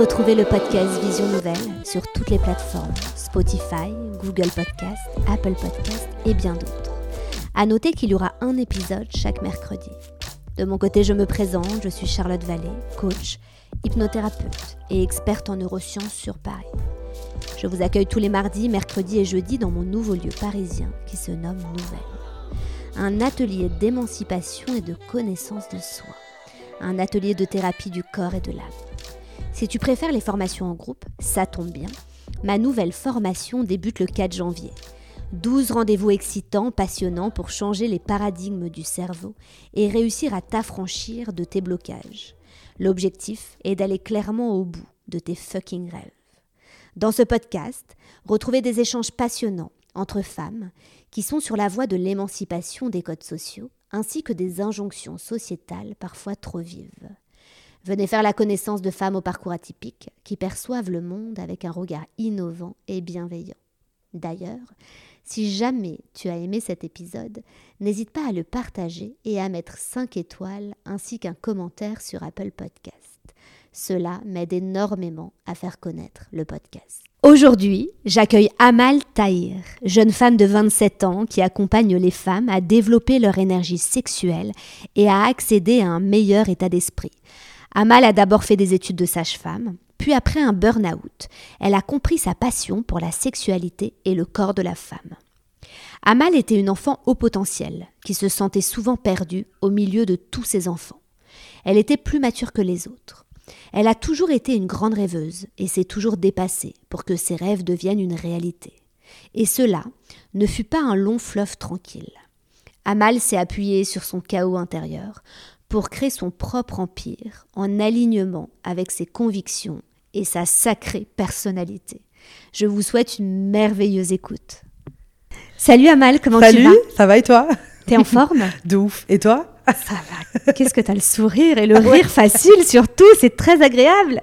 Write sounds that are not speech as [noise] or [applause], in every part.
Retrouvez le podcast Vision Nouvelle sur toutes les plateformes Spotify, Google Podcast, Apple Podcast et bien d'autres. À noter qu'il y aura un épisode chaque mercredi. De mon côté, je me présente, je suis Charlotte Vallée, coach, hypnothérapeute et experte en neurosciences sur Paris. Je vous accueille tous les mardis, mercredis et jeudis dans mon nouveau lieu parisien qui se nomme Nouvelle. Un atelier d'émancipation et de connaissance de soi. Un atelier de thérapie du corps et de l'âme. Si tu préfères les formations en groupe, ça tombe bien. Ma nouvelle formation débute le 4 janvier. 12 rendez-vous excitants, passionnants pour changer les paradigmes du cerveau et réussir à t'affranchir de tes blocages. L'objectif est d'aller clairement au bout de tes fucking rêves. Dans ce podcast, retrouvez des échanges passionnants entre femmes qui sont sur la voie de l'émancipation des codes sociaux ainsi que des injonctions sociétales parfois trop vives. Venez faire la connaissance de femmes au parcours atypique qui perçoivent le monde avec un regard innovant et bienveillant. D'ailleurs, si jamais tu as aimé cet épisode, n'hésite pas à le partager et à mettre 5 étoiles ainsi qu'un commentaire sur Apple Podcast. Cela m'aide énormément à faire connaître le podcast. Aujourd'hui, j'accueille Amal Tahir, jeune femme de 27 ans qui accompagne les femmes à développer leur énergie sexuelle et à accéder à un meilleur état d'esprit. Amal a d'abord fait des études de sage-femme, puis après un burn-out, elle a compris sa passion pour la sexualité et le corps de la femme. Amal était une enfant haut potentiel, qui se sentait souvent perdue au milieu de tous ses enfants. Elle était plus mature que les autres. Elle a toujours été une grande rêveuse et s'est toujours dépassée pour que ses rêves deviennent une réalité. Et cela ne fut pas un long fleuve tranquille. Amal s'est appuyée sur son chaos intérieur pour créer son propre empire en alignement avec ses convictions et sa sacrée personnalité. Je vous souhaite une merveilleuse écoute. Salut Amal, comment tu vas? Ça va et toi? T'es en forme? [laughs] De ouf. Et toi? Ça va. Qu'est-ce que t'as le sourire et le [laughs] rire facile surtout, c'est très agréable.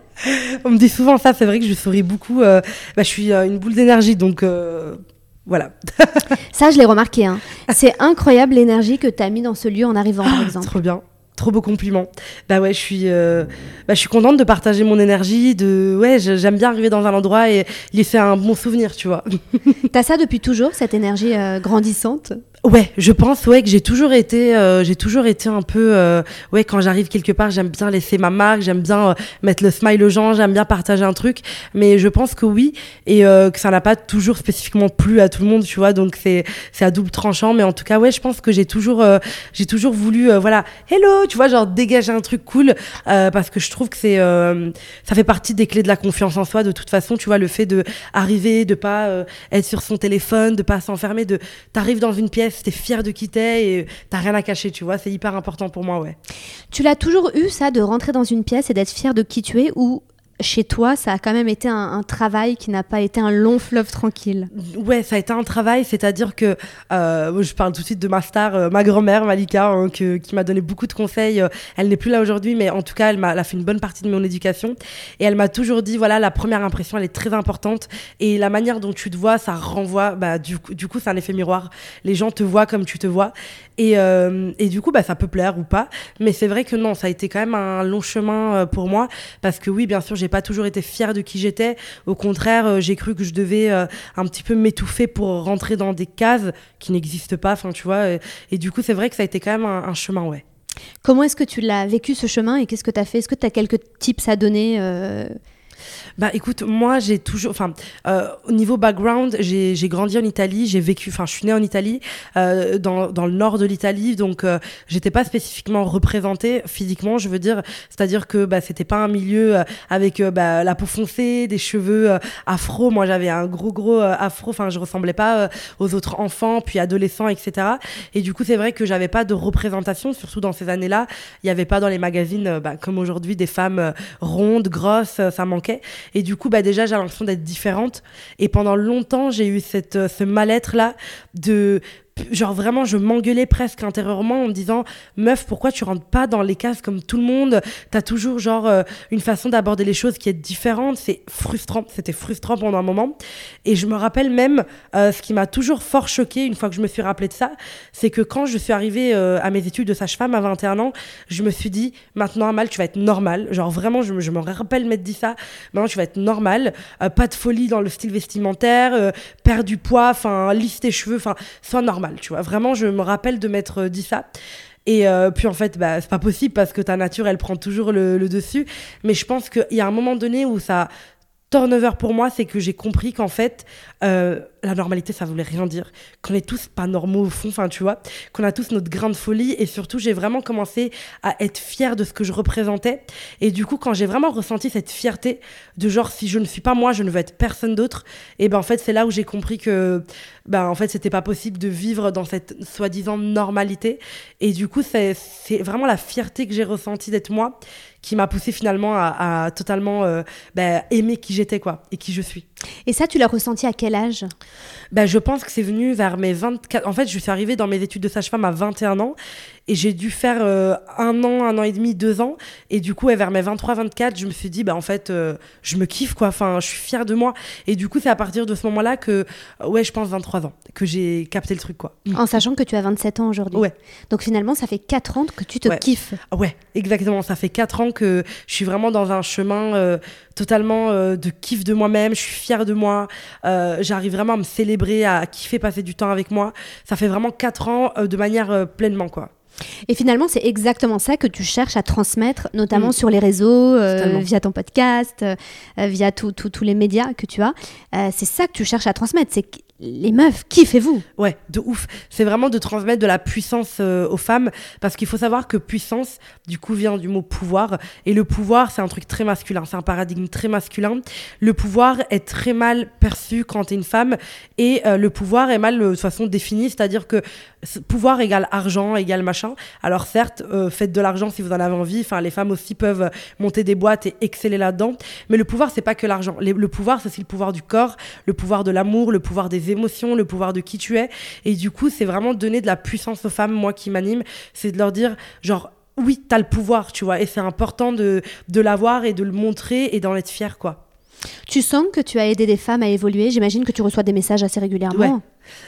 On me dit souvent ça, c'est vrai que je souris beaucoup. Euh, bah, je suis euh, une boule d'énergie, donc euh, voilà. ça, je l'ai remarqué. Hein. [laughs] C'est incroyable l'énergie que t'as mis dans ce lieu en arrivant, par ah, exemple. Trop bien. Trop beau compliment. Bah ouais, je suis, euh, bah, je suis contente de partager mon énergie. De ouais, j'aime bien arriver dans un endroit et faire un bon souvenir, tu vois. T'as ça depuis toujours, cette énergie euh, grandissante? Ouais, je pense ouais que j'ai toujours été euh, j'ai toujours été un peu euh, ouais quand j'arrive quelque part, j'aime bien laisser ma marque, j'aime bien euh, mettre le smile aux gens, j'aime bien partager un truc, mais je pense que oui et que ça n'a pas toujours spécifiquement plu à tout le monde, tu vois, donc c'est c'est à double tranchant. Mais en tout cas ouais, je pense que j'ai toujours j'ai toujours voulu voilà, hello, tu vois, genre dégager un truc cool parce que je trouve que c'est ça fait partie des clés de la confiance en soi de toute façon, tu vois, le fait de arriver, de pas être sur son téléphone, de pas s'enfermer, de t'arrives dans une pièce t'es fier de qui t'es et t'as rien à cacher, tu vois. C'est hyper important pour moi, ouais. Tu l'as toujours eu, ça, de rentrer dans une pièce et d'être fier de qui tu es ou chez toi, ça a quand même été un, travail qui n'a pas été un long fleuve tranquille. Ouais, ça a été un travail, c'est-à-dire que euh, je parle tout de suite de ma star, euh, ma grand-mère Malika, hein, qui m'a donné beaucoup de conseils. Euh, elle n'est plus là aujourd'hui, mais en tout cas, elle m'a fait une bonne partie de mon éducation et elle m'a toujours dit voilà, la première impression, elle est très importante et la manière dont tu te vois, ça renvoie. Bah, du coup, du coup, c'est un effet miroir. Les gens te voient comme tu te vois et, et du coup, bah, ça peut plaire ou pas, mais c'est vrai que non, ça a été quand même un long chemin pour moi parce que oui, bien sûr, j'ai pas toujours été fière de qui j'étais. Au contraire, euh, j'ai cru que je devais euh, un petit peu m'étouffer pour rentrer dans des cases qui n'existent pas. Enfin, tu vois. Et, du coup, c'est vrai que ça a été quand même un, chemin, ouais. Comment est-ce que tu l'as vécu ce chemin et qu'est-ce que tu as fait? Est-ce que tu as quelques tips à donner euh, bah écoute, moi j'ai toujours, enfin euh, au niveau background, j'ai grandi en Italie, j'ai vécu, enfin je suis née en Italie, euh, dans, dans le nord de l'Italie, donc euh, j'étais pas spécifiquement représentée physiquement, je veux dire, c'est-à-dire que bah c'était pas un milieu euh, avec euh, bah, la peau foncée, des cheveux afro, moi j'avais un gros gros afro, enfin je ressemblais pas aux autres enfants, puis adolescents, etc. Et du coup c'est vrai que j'avais pas de représentation, surtout dans ces années-là, il y avait pas dans les magazines bah, comme aujourd'hui des femmes rondes, grosses, ça manquait. Et du coup, bah, déjà, j'ai l'impression d'être différente. Et pendant longtemps, j'ai eu cette, euh, ce mal-être-là de genre vraiment, je m'engueulais presque intérieurement en me disant, meuf, pourquoi tu rentres pas dans les cases comme tout le monde? T'as toujours genre euh, une façon d'aborder les choses qui est différente. C'est frustrant. C'était frustrant pendant un moment. Et je me rappelle même euh, ce qui m'a toujours fort choqué une fois que je me suis rappelé de ça, c'est que quand je suis arrivée euh, à mes études de sage-femme à 21 ans, je me suis dit, maintenant Amal, tu vas être normale. Genre vraiment, je, je me rappelle m'être dit ça. Maintenant, tu vas être normale. pas de folie dans le style vestimentaire, perdre du poids, enfin, lisse tes cheveux, enfin, sois tu vois. Vraiment, je me rappelle de m'être dit ça. Et euh, puis en fait, bah, c'est pas possible parce que ta nature, elle prend toujours le, le dessus. Mais je pense qu'il y a un moment donné où ça, turnover pour moi, c'est que j'ai compris qu'en fait, euh, la normalité, ça voulait rien dire. Qu'on est tous pas normaux au fond, enfin, tu vois, qu'on a tous notre grande folie. Et surtout, j'ai vraiment commencé à être fière de ce que je représentais. Et du coup, quand j'ai vraiment ressenti cette fierté de genre, si je ne suis pas moi, je ne veux être personne d'autre, et ben en fait, c'est là où j'ai compris que, ben en fait, c'était pas possible de vivre dans cette soi-disant normalité. Et du coup, c'est vraiment la fierté que j'ai ressentie d'être moi qui m'a poussé finalement à, totalement euh, ben, aimer qui j'étais quoi et qui je suis. Et ça, tu l'as ressenti à quel âge? Ben, Je pense que c'est venu vers mes 24... En fait, je suis arrivée dans mes études de sage-femme à 21 ans et j'ai dû faire euh, un an, un an et demi, deux ans. Et du coup, vers mes 23-24, je me suis dit, bah, en fait, euh, je me kiffe, quoi. Enfin, je suis fière de moi. Et du coup, c'est à partir de ce moment-là que, ouais, je pense 23 ans, que j'ai capté le truc, quoi. En sachant que tu as 27 ans aujourd'hui. Ouais. Donc finalement, ça fait 4 ans que tu te kiffes. Ouais, exactement. Ça fait 4 ans que je suis vraiment dans un chemin euh, totalement de kiff de moi-même. Je suis fière de moi. J'arrive vraiment à me célébrer, à kiffer passer du temps avec moi. Ça fait vraiment 4 ans de manière pleinement, quoi. Et finalement, c'est exactement ça que tu cherches à transmettre, notamment mm. sur les réseaux, euh, via ton podcast, euh, via tous les médias que tu as. Euh, c'est ça que tu cherches à transmettre. C'est les meufs, kiffez-vous Ouais, de ouf. C'est vraiment de transmettre de la puissance aux femmes, parce qu'il faut savoir que puissance, du coup, vient du mot pouvoir. Et le pouvoir, c'est un truc très masculin, c'est un paradigme très masculin. Le pouvoir est très mal perçu quand tu es une femme, et le pouvoir est mal de façon définie, c'est-à-dire que pouvoir égale argent, égale machin. Alors certes, euh, faites de l'argent si vous en avez envie. Enfin, les femmes aussi peuvent monter des boîtes et exceller là-dedans. Mais le pouvoir, c'est pas que l'argent. Le pouvoir, c'est aussi le pouvoir du corps, le pouvoir de l'amour, le pouvoir des émotions, le pouvoir de qui tu es. Et du coup, c'est vraiment donner de la puissance aux femmes, moi qui m'anime, c'est de leur dire, genre, oui, t'as le pouvoir, tu vois. Et c'est important de, de l'avoir et de le montrer et d'en être fier, quoi. Tu sens que tu as aidé des femmes à évoluer. J'imagine que tu reçois des messages assez régulièrement.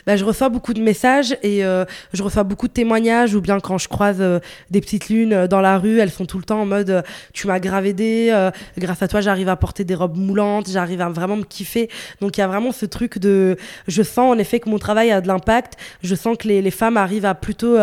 Bah, je reçois beaucoup de messages et euh, je reçois beaucoup de témoignages ou bien quand je croise euh, des petites lunes euh, dans la rue, elles sont tout le temps en mode tu m'as grave aidé, grâce à toi j'arrive à porter des robes moulantes, j'arrive à vraiment me kiffer. Donc il y a vraiment ce truc de je sens en effet que mon travail a de l'impact, je sens que les, les, femmes arrivent à plutôt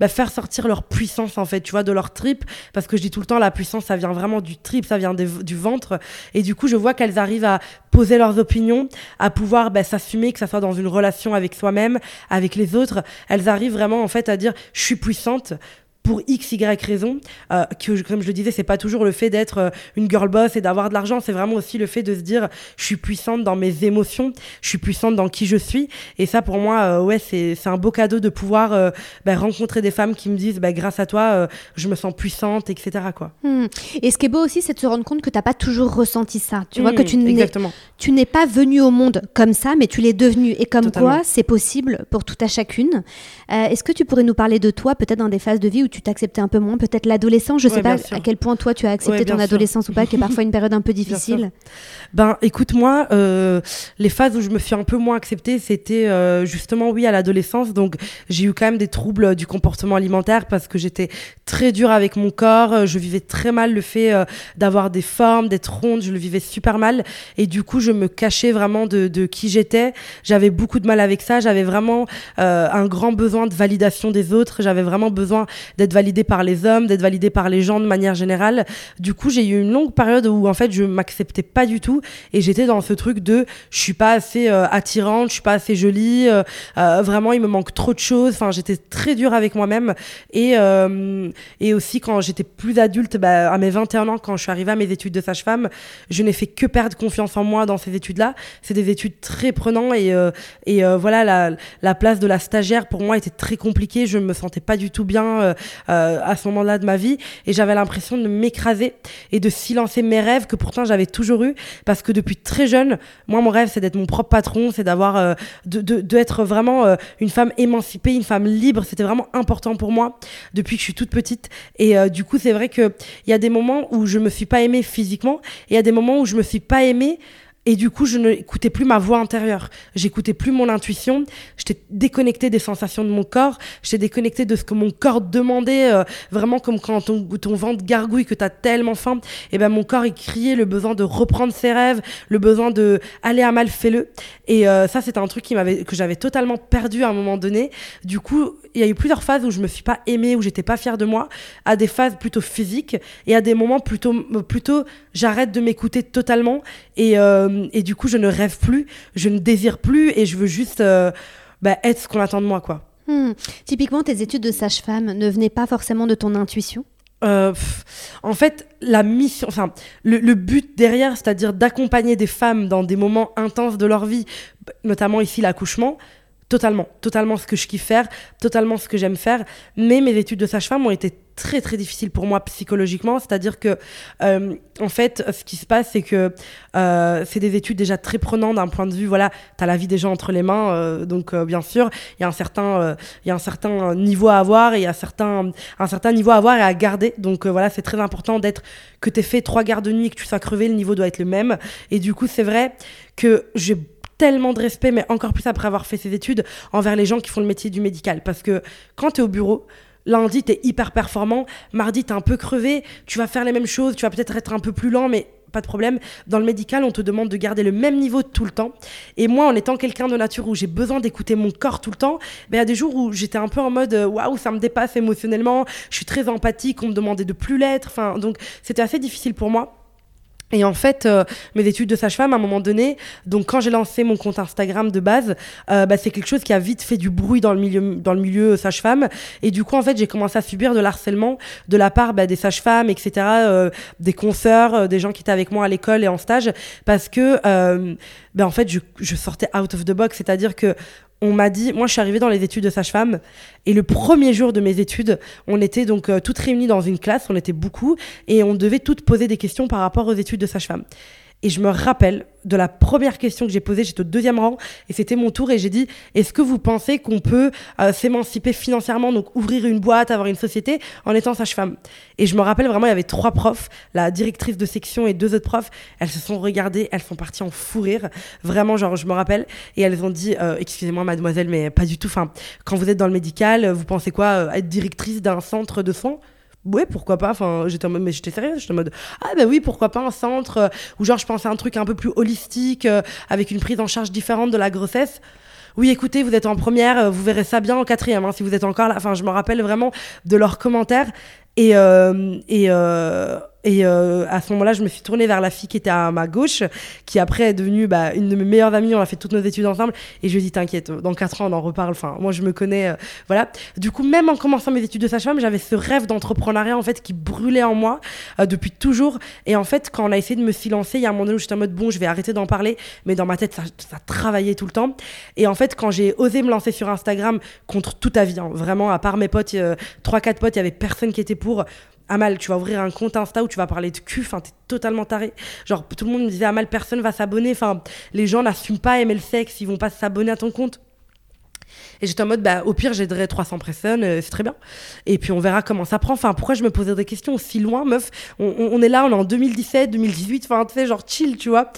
bah, faire sortir leur puissance en fait, tu vois, de leur trip. Parce que je dis tout le temps la puissance ça vient vraiment du trip, ça vient du ventre. Et du coup je vois qu'elles arrivent à poser leurs opinions, à pouvoir bah, s'assumer que ça soit dans une relation avec soi-même, avec les autres. Elles arrivent vraiment en fait à dire je suis puissante, pour x, y raison, euh, que comme je le disais, c'est pas toujours le fait d'être euh, une girl boss et d'avoir de l'argent, c'est vraiment aussi le fait de se dire je suis puissante dans mes émotions, je suis puissante dans qui je suis. Et ça, pour moi, euh, ouais, c'est un beau cadeau de pouvoir bah, rencontrer des femmes qui me disent bah, grâce à toi, je me sens puissante, etc. Quoi. Hmm. Et ce qui est beau aussi, c'est de se rendre compte que t'as pas toujours ressenti ça. Tu vois, que tu n'es tu n'es pas venu au monde comme ça, mais tu l'es devenu. Et comme quoi, c'est possible pour tout à chacune. Est-ce que tu pourrais nous parler de toi, peut-être dans des phases de vie où tu tu t'acceptais un peu moins, peut-être l'adolescence. Je sais pas à quel point toi tu as accepté ton adolescence ou pas, qui est parfois une période un peu [laughs] difficile. Ben, écoute, moi, euh, les phases où je me suis un peu moins acceptée, c'était euh, justement, oui, à l'adolescence. Donc, j'ai eu quand même des troubles du comportement alimentaire parce que j'étais très dure avec mon corps. Je vivais très mal le fait euh, d'avoir des formes, d'être ronde. Je le vivais super mal. Et du coup, je me cachais vraiment de, de qui j'étais. J'avais beaucoup de mal avec ça. J'avais vraiment un grand besoin de validation des autres. J'avais vraiment besoin d'être validée par les hommes, d'être validée par les gens de manière générale. Du coup, j'ai eu une longue période où en fait je m'acceptais pas du tout et j'étais dans ce truc de je suis pas assez euh, attirante, je suis pas assez jolie, euh, euh, vraiment il me manque trop de choses. Enfin, j'étais très dure avec moi-même et et aussi quand j'étais plus adulte, bah, à mes 21 ans, quand je suis arrivée à mes études de sage-femme, je n'ai fait que perdre confiance en moi dans ces études-là. C'est des études très prenantes et et voilà la, la place de la stagiaire pour moi était très compliquée. Je me sentais pas du tout bien à ce moment-là de ma vie. Et j'avais l'impression de m'écraser et de silencer mes rêves que pourtant j'avais toujours eu. Parce que depuis très jeune, moi mon rêve c'est d'être mon propre patron, c'est d'avoir de, de, vraiment une femme émancipée, une femme libre, c'était vraiment important pour moi depuis que je suis toute petite. Et du coup c'est vrai que il y a des moments où je me suis pas aimée physiquement et il y a des moments où je me suis pas aimée et du coup, je n'écoutais plus ma voix intérieure. J'écoutais plus mon intuition. J'étais déconnectée des sensations de mon corps. J'étais déconnectée de ce que mon corps demandait. Euh, vraiment comme quand ton, ton ventre gargouille, que tu as tellement faim. Et ben mon corps, il criait le besoin de reprendre ses rêves, le besoin de aller à mal, fais-le. Et euh, ça, c'était un truc qui que j'avais totalement perdu à un moment donné. Du coup, il y a eu plusieurs phases où je me suis pas aimée, où j'étais pas fière de moi, à des phases plutôt physiques et à des moments plutôt, plutôt j'arrête de m'écouter totalement et, euh, et, du coup je ne rêve plus, je ne désire plus et je veux juste euh, bah, être ce qu'on attend de moi quoi. Hmm. Typiquement, tes études de sage-femme ne venaient pas forcément de ton intuition? Euh, en fait, la mission, enfin, le, le but derrière, c'est-à-dire d'accompagner des femmes dans des moments intenses de leur vie, notamment ici l'accouchement, totalement, totalement ce que je kiffe faire, totalement ce que j'aime faire. Mais mes études de sage-femme ont été très très difficiles pour moi psychologiquement. C'est-à-dire que, euh, en fait, ce qui se passe, c'est que euh, c'est des études déjà très prenantes d'un point de vue, voilà, tu as la vie des gens entre les mains. Euh, donc, bien sûr, il y, a un certain, il y a un certain niveau à avoir et il y a certain, un certain niveau à avoir et à garder. Donc, voilà, c'est très important d'être, que tu aies fait trois gardes de nuit, que tu sois crevé, le niveau doit être le même. Et du coup, c'est vrai que j'ai tellement de respect, mais encore plus après avoir fait ses études, envers les gens qui font le métier du médical. Parce que quand tu es au bureau, lundi, tu es hyper performant, mardi, tu es un peu crevé, tu vas faire les mêmes choses, tu vas peut-être être un peu plus lent, mais pas de problème. Dans le médical, on te demande de garder le même niveau tout le temps. Et moi, en étant quelqu'un de nature où j'ai besoin d'écouter mon corps tout le temps, ben, il y a des jours où j'étais un peu en mode euh, waouh, ça me dépasse émotionnellement, je suis très empathique, on me demandait de plus l'être. Enfin, donc c'était assez difficile pour moi. Et en fait, euh, mes études de sage-femme, à un moment donné, donc quand j'ai lancé mon compte Instagram de base, euh, bah, c'est quelque chose qui a vite fait du bruit dans le milieu, dans le milieu sage-femme. Et du coup, en fait, j'ai commencé à subir de l'harcèlement de la part bah, des sages-femmes, etc., euh, des consoeurs, des gens qui étaient avec moi à l'école et en stage, parce que, bah, en fait, je, je sortais out of the box, c'est-à-dire que on m'a dit, moi je suis arrivée dans les études de sage-femme, et le premier jour de mes études, on était donc euh, toutes réunies dans une classe, on était beaucoup, et on devait toutes poser des questions par rapport aux études de sage-femme. Et je me rappelle de la première question que j'ai posée, j'étais au deuxième rang et c'était mon tour et j'ai dit est-ce que vous pensez qu'on peut euh, s'émanciper financièrement, donc ouvrir une boîte, avoir une société en étant sage-femme? Et je me rappelle vraiment, il y avait trois profs, la directrice de section et deux autres profs, elles se sont regardées, elles sont parties en fou rire, vraiment genre je me rappelle et elles ont dit euh, excusez-moi mademoiselle mais pas du tout, enfin quand vous êtes dans le médical, vous pensez quoi euh, être directrice d'un centre de soins? Ouais pourquoi pas enfin j'étais en mode mais j'étais sérieuse j'étais en mode ah ben oui pourquoi pas un centre euh, où genre je pensais à un truc un peu plus holistique euh, avec une prise en charge différente de la grossesse. Oui écoutez vous êtes en première euh, vous verrez ça bien en quatrième hein, si vous êtes encore là. Enfin je me rappelle vraiment de leurs commentaires. Et et et euh, à ce moment-là, je me suis tournée vers la fille qui était à ma gauche, qui après est devenue bah, une de mes meilleures amies. On a fait toutes nos études ensemble. Et je lui ai dit, t'inquiète, dans 4 ans, on en reparle. Enfin, moi, je me connais. Euh, voilà. Du coup, même en commençant mes études de sage-femme, j'avais ce rêve d'entrepreneuriat, en fait, qui brûlait en moi euh, depuis toujours. Et en fait, quand on a essayé de me silencer, il y a un moment donné où j'étais en mode, bon, je vais arrêter d'en parler. Mais dans ma tête, ça, ça travaillait tout le temps. Et en fait, quand j'ai osé me lancer sur Instagram contre tout avis, hein, vraiment, à part mes potes, 3-4 potes, il y avait personne qui était pour. Amal, tu vas ouvrir un compte Insta où tu vas parler de cul, enfin, t'es totalement taré. Genre, tout le monde me disait, Amal, personne va s'abonner, enfin, les gens n'assument pas aimer le sexe, ils vont pas s'abonner à ton compte. Et j'étais en mode, bah, au pire, j'aiderai 300 personnes, euh, c'est très bien. Et puis on verra comment ça prend. Enfin, pourquoi je me posais des questions aussi loin, meuf? On, est là, on est en 2017, 2018, enfin, tu sais, genre chill, tu vois.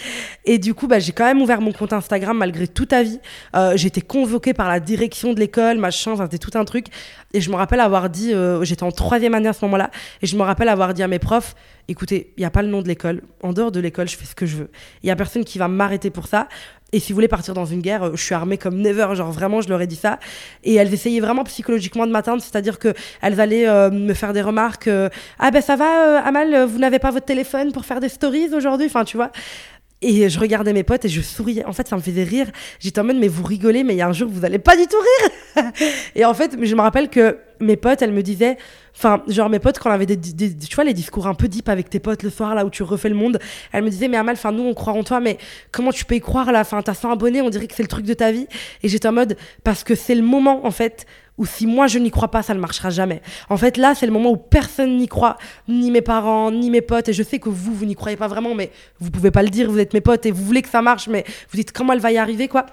Et du coup, bah, j'ai quand même ouvert mon compte Instagram malgré toute ta vie. Euh, été convoquée par la direction de l'école, machin, c'était tout un truc. Et je me rappelle avoir dit, euh, j'étais en troisième année à ce moment-là, et je me rappelle avoir dit à mes profs, écoutez, il n'y a pas le nom de l'école. En dehors de l'école, je fais ce que je veux. Il n'y a personne qui va m'arrêter pour ça. Et si vous voulez partir dans une guerre, euh, je suis armée comme never. Genre vraiment, je leur ai dit ça. Et elles essayaient vraiment psychologiquement de m'atteindre. C'est-à-dire qu'elles allaient euh, me faire des remarques. Euh, ah ben ça va, Amal, vous n'avez pas votre téléphone pour faire des stories aujourd'hui? Enfin, tu vois. Et je regardais mes potes et je souriais. En fait, ça me faisait rire. J'étais en mode, mais vous rigolez, mais il y a un jour, vous allez pas du tout rire. [laughs] et en fait, je me rappelle que mes potes, elles me disaient, enfin, genre mes potes, quand on avait des, tu vois, les discours un peu deep avec tes potes le soir, là où tu refais le monde, elles me disaient, mais Amal, enfin, nous, on croit en toi, mais comment tu peux y croire là? Enfin, t'as 100 abonnés, on dirait que c'est le truc de ta vie. Et j'étais en mode, parce que c'est le moment, en fait, ou si moi je n'y crois pas, ça ne marchera jamais. En fait, là, c'est le moment où personne n'y croit, ni mes parents, ni mes potes. Et je sais que vous, vous n'y croyez pas vraiment, mais vous pouvez pas le dire, vous êtes mes potes et vous voulez que ça marche, mais vous dites comment elle va y arriver, quoi.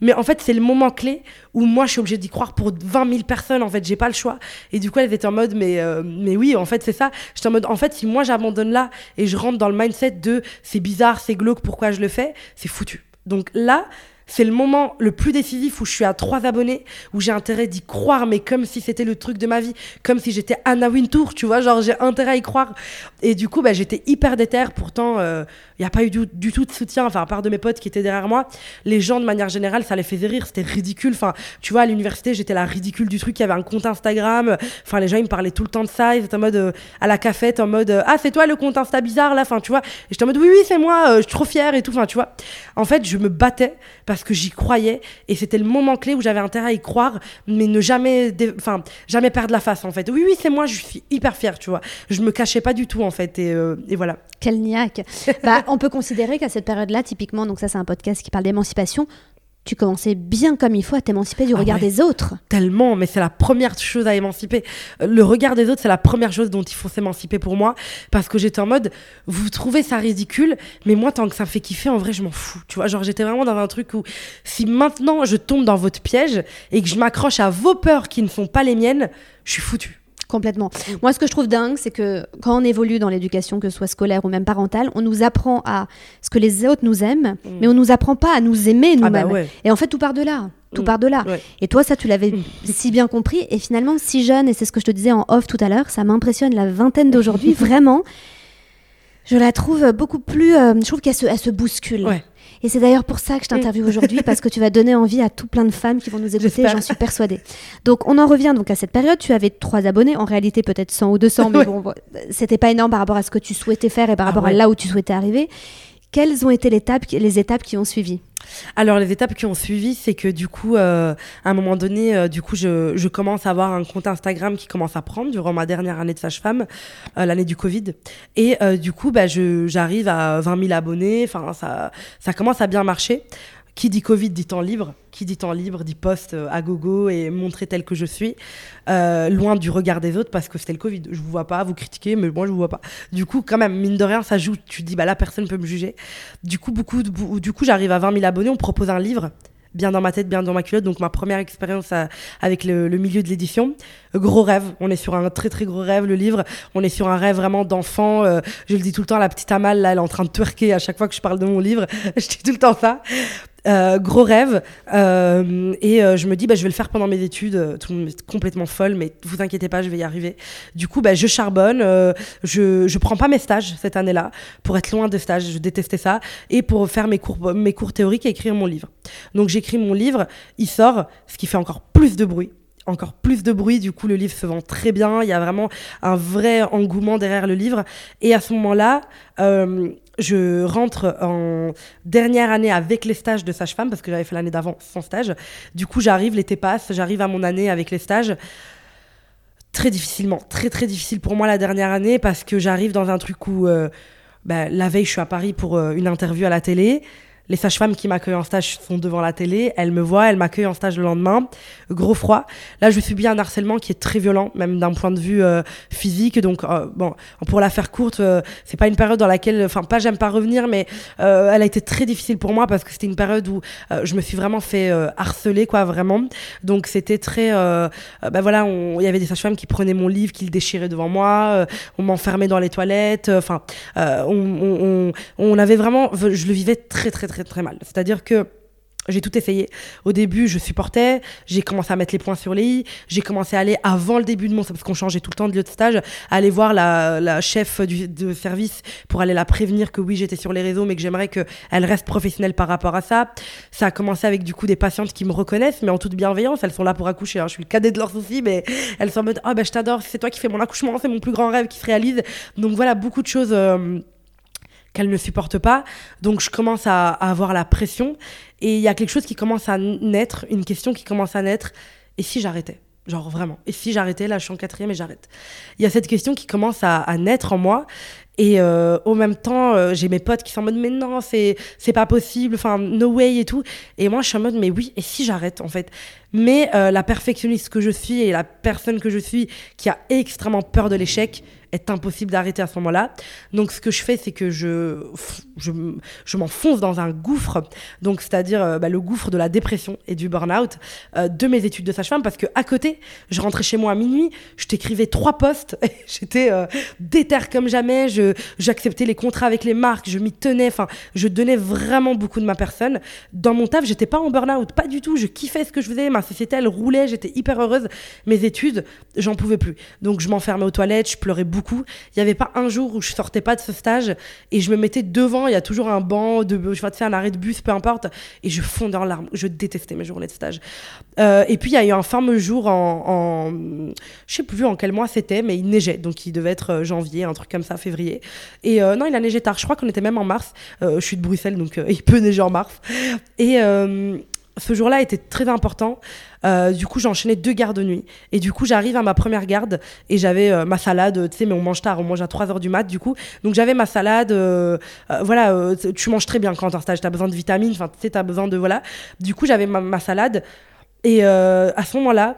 Mais en fait, c'est le moment clé où moi, je suis obligée d'y croire pour 20 000 personnes. En fait, j'ai pas le choix. Et du coup, elle était en mode, mais, euh, mais oui, en fait, c'est ça. J'étais en mode, en fait, si moi j'abandonne là et je rentre dans le mindset de c'est bizarre, c'est glauque, pourquoi je le fais, c'est foutu. Donc là, c'est le moment le plus décisif où je suis à trois abonnés, où j'ai intérêt d'y croire, mais comme si c'était le truc de ma vie, comme si j'étais Anna Wintour, tu vois, genre j'ai intérêt à y croire. Et du coup, bah, j'étais hyper déter, pourtant, il euh, n'y a pas eu du, tout de soutien, enfin, à part de mes potes qui étaient derrière moi. Les gens, de manière générale, ça les faisait rire, c'était ridicule. Enfin, tu vois, à l'université, j'étais la ridicule du truc, il y avait un compte Instagram, enfin, les gens, ils me parlaient tout le temps de ça, ils étaient en mode, euh, à la cafette, en mode, euh, ah, c'est toi le compte Insta bizarre, là, enfin, tu vois. Et j'étais en mode, oui, oui, c'est moi, je suis trop fière et tout, enfin, tu vois. En fait, je me battais que j'y croyais et c'était le moment clé où j'avais intérêt à y croire, mais ne jamais, enfin, jamais perdre la face en fait. Oui, oui, c'est moi, je suis hyper fière, tu vois. Je me cachais pas du tout en fait et, euh, et voilà. Quel niaque. [laughs] bah, on peut considérer qu'à cette période-là, typiquement, donc ça c'est un podcast qui parle d'émancipation, tu commençais bien comme il faut à t'émanciper du ah regard des autres. Tellement, mais c'est la première chose à émanciper. Le regard des autres, c'est la première chose dont il faut s'émanciper pour moi. Parce que j'étais en mode, vous trouvez ça ridicule, mais moi, tant que ça me fait kiffer, en vrai, je m'en fous. Tu vois, genre, j'étais vraiment dans un truc où si maintenant je tombe dans votre piège et que je m'accroche à vos peurs qui ne sont pas les miennes, je suis foutu. Complètement. Moi, ce que je trouve dingue, c'est que quand on évolue dans l'éducation, que ce soit scolaire ou même parentale, on nous apprend à ce que les autres nous aiment, mm. mais on nous apprend pas à nous aimer ah bah nous-mêmes. Et en fait, tout part de là. Tout mm. part de là. Et toi, ça, tu l'avais mm. si bien compris. Et finalement, si jeune, et c'est ce que je te disais en off tout à l'heure, ça m'impressionne la vingtaine d'aujourd'hui, [laughs] vraiment. Je la trouve beaucoup plus. Euh, je trouve qu'elle se, elle se bouscule. Et c'est d'ailleurs pour ça que je t'interviewe aujourd'hui, parce que tu vas donner envie à tout plein de femmes qui vont nous écouter, j'en suis persuadée. Donc on en revient donc à cette période, tu avais trois abonnés, en réalité peut-être 100 ou 200, mais bon, c'était pas énorme par rapport à ce que tu souhaitais faire et par ah rapport à là où tu souhaitais arriver. Quelles ont été les étapes, les étapes qui ont suivi? Alors les étapes qui ont suivi, c'est que du coup, euh, à un moment donné, euh, du coup, je, commence à avoir un compte Instagram qui commence à prendre durant ma dernière année de sage-femme, euh, l'année du Covid. Et du coup, bah, j'arrive à 20 000 abonnés. Enfin, ça, ça commence à bien marcher. Qui dit Covid dit temps libre. Qui dit temps libre dit poste à gogo et montrer tel que je suis, loin du regard des autres parce que c'était le Covid. Je vous vois pas, vous critiquez, mais moi je vous vois pas. Du coup, quand même, mine de rien, ça joue. Tu dis, bah là, personne peut me juger. Du coup, beaucoup, du coup, j'arrive à 20 000 abonnés. On propose un livre bien dans ma tête, bien dans ma culotte. Donc ma première expérience avec le, milieu de l'édition. Gros rêve, on est sur un très très gros rêve, le livre. On est sur un rêve vraiment d'enfant. Euh, je le dis tout le temps, la petite Amal, là, elle est en train de twerker à chaque fois que je parle de mon livre. [laughs] je dis tout le temps ça. Euh, gros rêve. Euh, et euh, je me dis, bah, je vais le faire pendant mes études. Tout complètement folle, mais vous inquiétez pas, je vais y arriver. Du coup, bah, je charbonne. je, je prends pas mes stages cette année-là pour être loin de stages. Je détestais ça. Et pour faire mes cours, mes cours théoriques et écrire mon livre. Donc, j'écris mon livre. Il sort, ce qui fait encore plus de bruit encore plus de bruit. Du coup, le livre se vend très bien. Il y a vraiment un vrai engouement derrière le livre. Et à ce moment-là, je rentre en dernière année avec les stages de sage-femme parce que j'avais fait l'année d'avant sans stage. Du coup, j'arrive, l'été passe, j'arrive à mon année avec les stages. Très difficilement, très très difficile pour moi la dernière année parce que j'arrive dans un truc où euh, bah, la veille je suis à Paris pour euh, une interview à la télé les sages-femmes qui m'accueillent en stage sont devant la télé, elles me voient, elles m'accueillent en stage le lendemain. Gros froid. Là, je subis un harcèlement qui est très violent, même d'un point de vue euh, physique. Donc, euh, bon, pour la faire courte, euh, c'est pas une période dans laquelle, enfin, pas j'aime pas revenir, mais elle a été très difficile pour moi parce que c'était une période où je me suis vraiment fait harceler, quoi, vraiment. Donc, c'était très, ben voilà, il y avait des sages-femmes qui prenaient mon livre, qui le déchiraient devant moi, on m'enfermait dans les toilettes, enfin, on, on, on, avait vraiment, je le vivais très, très, très très très mal. C'est-à-dire que j'ai tout essayé. Au début, je supportais, j'ai commencé à mettre les points sur les i, j'ai commencé à aller avant le début de mon parce qu'on changeait tout le temps de lieu de stage, aller voir la, la chef du, de service pour aller la prévenir que oui, j'étais sur les réseaux, mais que j'aimerais qu'elle reste professionnelle par rapport à ça. Ça a commencé avec du coup des patientes qui me reconnaissent, mais en toute bienveillance, elles sont là pour accoucher. Hein. Je suis le cadet de leurs soucis, mais elles sont en mode Ah, ben je t'adore, c'est toi qui fais mon accouchement, c'est mon plus grand rêve qui se réalise. Donc voilà, beaucoup de choses. Euh, qu'elle ne supporte pas. Donc je commence à, avoir la pression et il y a quelque chose qui commence à naître, une question qui commence à naître. Et si j'arrêtais? Genre vraiment. Et si j'arrêtais, là je suis en quatrième et j'arrête. Il y a cette question qui commence à, naître en moi Et euh, au même temps, euh, j'ai mes potes qui sont en mode mais non, c'est c'est pas possible, enfin no way et tout. Et moi, je suis en mode mais oui, et si j'arrête en fait? Mais euh, la perfectionniste que je suis et la personne que je suis qui a extrêmement peur de l'échec, est impossible d'arrêter à ce moment-là. Donc ce que je fais, c'est que je, je, m'enfonce dans un gouffre, donc c'est-à-dire euh, bah, le gouffre de la dépression et du burn-out euh, de mes études de sage-femme, parce que à côté, je rentrais chez moi à minuit, je t'écrivais trois postes, [laughs] j'étais euh, déterre comme jamais, j'acceptais les contrats avec les marques, je m'y tenais, enfin, je donnais vraiment beaucoup de ma personne. Dans mon taf, j'étais pas en burn-out, pas du tout, je kiffais ce que je faisais, ma société, elle roulait, j'étais hyper heureuse. Mes études, j'en pouvais plus. Donc je m'enfermais aux toilettes, je pleurais beaucoup il n'y avait pas un jour où je sortais pas de ce stage et je me mettais devant. Il y a toujours un banc, de, je vais faire un arrêt de bus, peu importe. Et je fondais en larmes. Je détestais mes journées de stage. Euh, et puis, il y a eu un fameux jour en, en je sais plus en quel mois c'était, mais il neigeait. Donc, il devait être euh, janvier, un truc comme ça, février. Et euh, non, il a neigé tard. Je crois qu'on était même en mars. je suis de Bruxelles, donc [laughs] il peut neiger en mars. Et ce jour-là était très important. Euh, du coup, j'ai enchaîné deux gardes de nuit. Et du coup, j'arrive à ma première garde et j'avais euh, ma salade. Tu sais, mais on mange tard, on mange à 3 h du mat, du coup. Donc, j'avais ma salade. Euh, voilà, tu manges très bien quand t'es en stage. T'as besoin de vitamines, enfin, tu sais, t'as besoin de. Voilà. Du coup, j'avais ma, salade. Et à ce moment-là,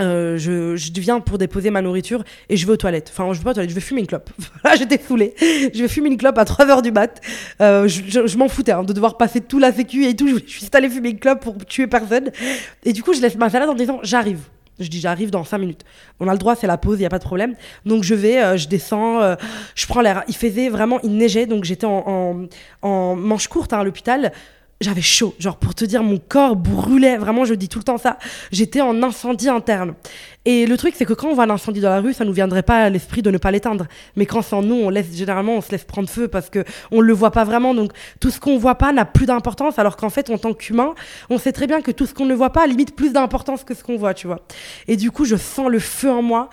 euh, je, viens pour déposer ma nourriture et je vais aux toilettes. Enfin, je vais pas aux toilettes, je vais fumer une clope. [laughs] Voilà, j'étais saoulée. Je vais fumer une clope à 3h du mat. Euh, je, m'en foutais hein, de devoir passer tout la sécu et tout. Je, suis allée fumer une clope pour tuer personne. Et du coup, je laisse ma salade en disant j'arrive. Je dis j'arrive dans 5 minutes. On a le droit, c'est la pause, il y a pas de problème. Donc je vais, euh, je descends, je prends l'air. Il faisait vraiment, il neigeait, donc j'étais en, en, en, manche courte hein, à l'hôpital j'avais chaud. Genre, pour te dire, mon corps brûlait. Vraiment, je dis tout le temps ça. J'étais en incendie interne. Et le truc, c'est que quand on voit un incendie dans la rue, ça nous viendrait pas à l'esprit de ne pas l'éteindre. Mais quand c'est en nous, on laisse, généralement, on se laisse prendre feu parce que on le voit pas vraiment. Donc, tout ce qu'on voit pas n'a plus d'importance. Alors qu'en fait, en tant qu'humain, on sait très bien que tout ce qu'on ne voit pas a limite plus d'importance que ce qu'on voit, tu vois. Et du coup, je sens le feu en moi.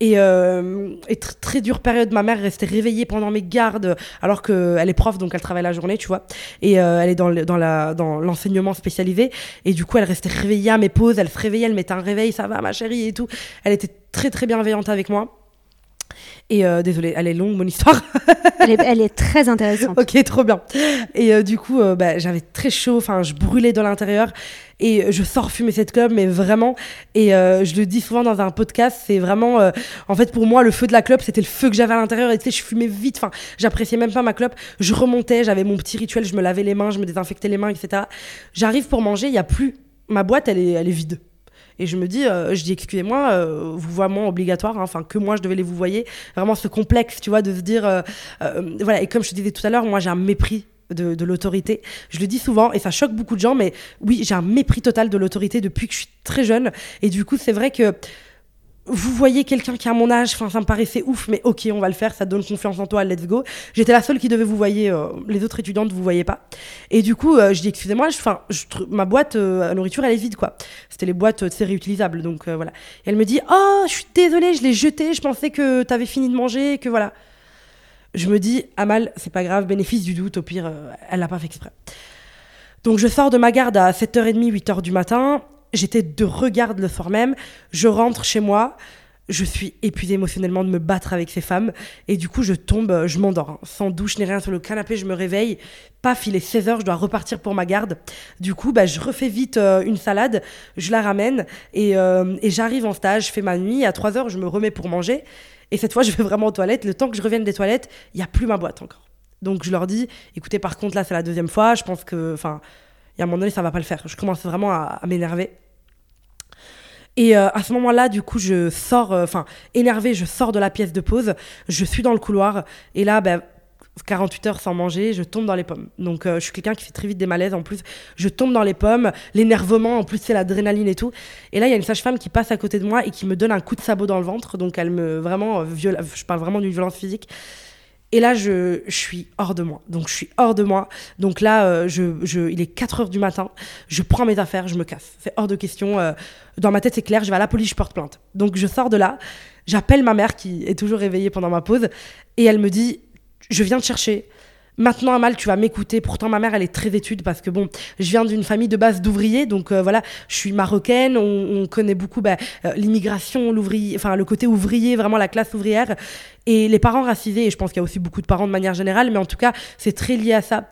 Et, euh, très dure période, ma mère restait réveillée pendant mes gardes, alors qu'elle est prof, donc elle travaille la journée, tu vois. Et euh, elle est dans, dans l'enseignement spécialisé. Et du coup, elle restait réveillée à mes pauses, elle se réveillait, elle mettait un réveil, ça va, ma chérie, et tout. Elle était très, très bienveillante avec moi. Et euh, désolée, elle est longue, mon histoire. [laughs] elle, est, très intéressante. ok, trop bien. Et euh, du coup, euh, bah, j'avais très chaud, enfin, je brûlais de l'intérieur. Et je sors fumer cette clope, mais vraiment, et je le dis souvent dans un podcast, c'est vraiment, en fait, pour moi, le feu de la clope, c'était le feu que j'avais à l'intérieur. Et tu sais, je fumais vite, enfin, j'appréciais même pas ma clope. Je remontais, j'avais mon petit rituel, je me lavais les mains, je me désinfectais les mains, etc. J'arrive pour manger, il y a plus. Ma boîte, elle est, elle est vide. Et je me dis, euh, je dis, excusez-moi, euh, vouvoiement obligatoire, hein, enfin, que moi je devais les vous voyer. Vraiment ce complexe, tu vois, de se dire, euh, voilà. Et comme je te disais tout à l'heure, moi j'ai un mépris de, de l'autorité. Je le dis souvent et ça choque beaucoup de gens, mais oui, j'ai un mépris total de l'autorité depuis que je suis très jeune. Et du coup, c'est vrai que vous voyez quelqu'un qui a mon âge, enfin ça me paraissait ouf, mais ok, on va le faire, ça donne confiance en toi, let's go. J'étais la seule qui devait vous voyer, euh, les autres étudiantes vous voyez pas. Et du coup, euh, je dis excusez-moi, enfin ma boîte euh, à nourriture elle est vide quoi. C'était les boîtes c'est réutilisables donc voilà. Et elle me dit oh je suis désolée, je l'ai jeté, je pensais que t'avais fini de manger, que voilà. Je me dis Amal c'est pas grave, bénéfice du doute, au pire elle l'a pas fait exprès. Donc je sors de ma garde à 7h30, 8h du matin. J'étais de regarde le soir même. Je rentre chez moi. Je suis épuisée émotionnellement de me battre avec ces femmes. Et du coup, je tombe, je m'endors. Hein. Sans douche ni rien sur le canapé, je me réveille. Paf, il est 16h, je dois repartir pour ma garde. Du coup, bah, je refais vite euh, une salade, je la ramène et, euh, et j'arrive en stage, je fais ma nuit. À 3h, je me remets pour manger. Et cette fois, je vais vraiment aux toilettes. Le temps que je revienne des toilettes, il n'y a plus ma boîte encore. Donc je leur dis, écoutez, par contre, là, c'est la deuxième fois. Je pense que, enfin, il y a un moment donné, ça va pas le faire. Je commence vraiment à m'énerver. Et euh, à ce moment-là, du coup, je sors, euh, enfin, énervée, je sors de la pièce de pause, je suis dans le couloir, et là, ben, 48 heures sans manger, je tombe dans les pommes. Donc, euh, je suis quelqu'un qui fait très vite des malaises. En plus, je tombe dans les pommes, l'énervement, en plus, c'est l'adrénaline et tout. Et là, il y a une sage-femme qui passe à côté de moi et qui me donne un coup de sabot dans le ventre. Donc, elle me vraiment, viole, je parle vraiment d'une violence physique. Et là, je, suis hors de moi. Donc, je suis hors de moi. Donc là, euh, il est 4 heures du matin. Je prends mes affaires, je me casse. C'est hors de question. Euh, dans ma tête, c'est clair, je vais à la police, je porte plainte. Donc, je sors de là. J'appelle ma mère qui est toujours réveillée pendant ma pause. Et elle me dit Je viens te chercher. Maintenant, Amal, tu vas m'écouter. Pourtant, ma mère, elle est très étude parce que bon, je viens d'une famille de base d'ouvriers, donc euh, voilà, je suis marocaine. On, connaît beaucoup bah, euh, l'immigration, l'ouvrier, enfin le côté ouvrier, vraiment la classe ouvrière, et les parents racisés. Et je pense qu'il y a aussi beaucoup de parents de manière générale, mais en tout cas, c'est très lié à ça.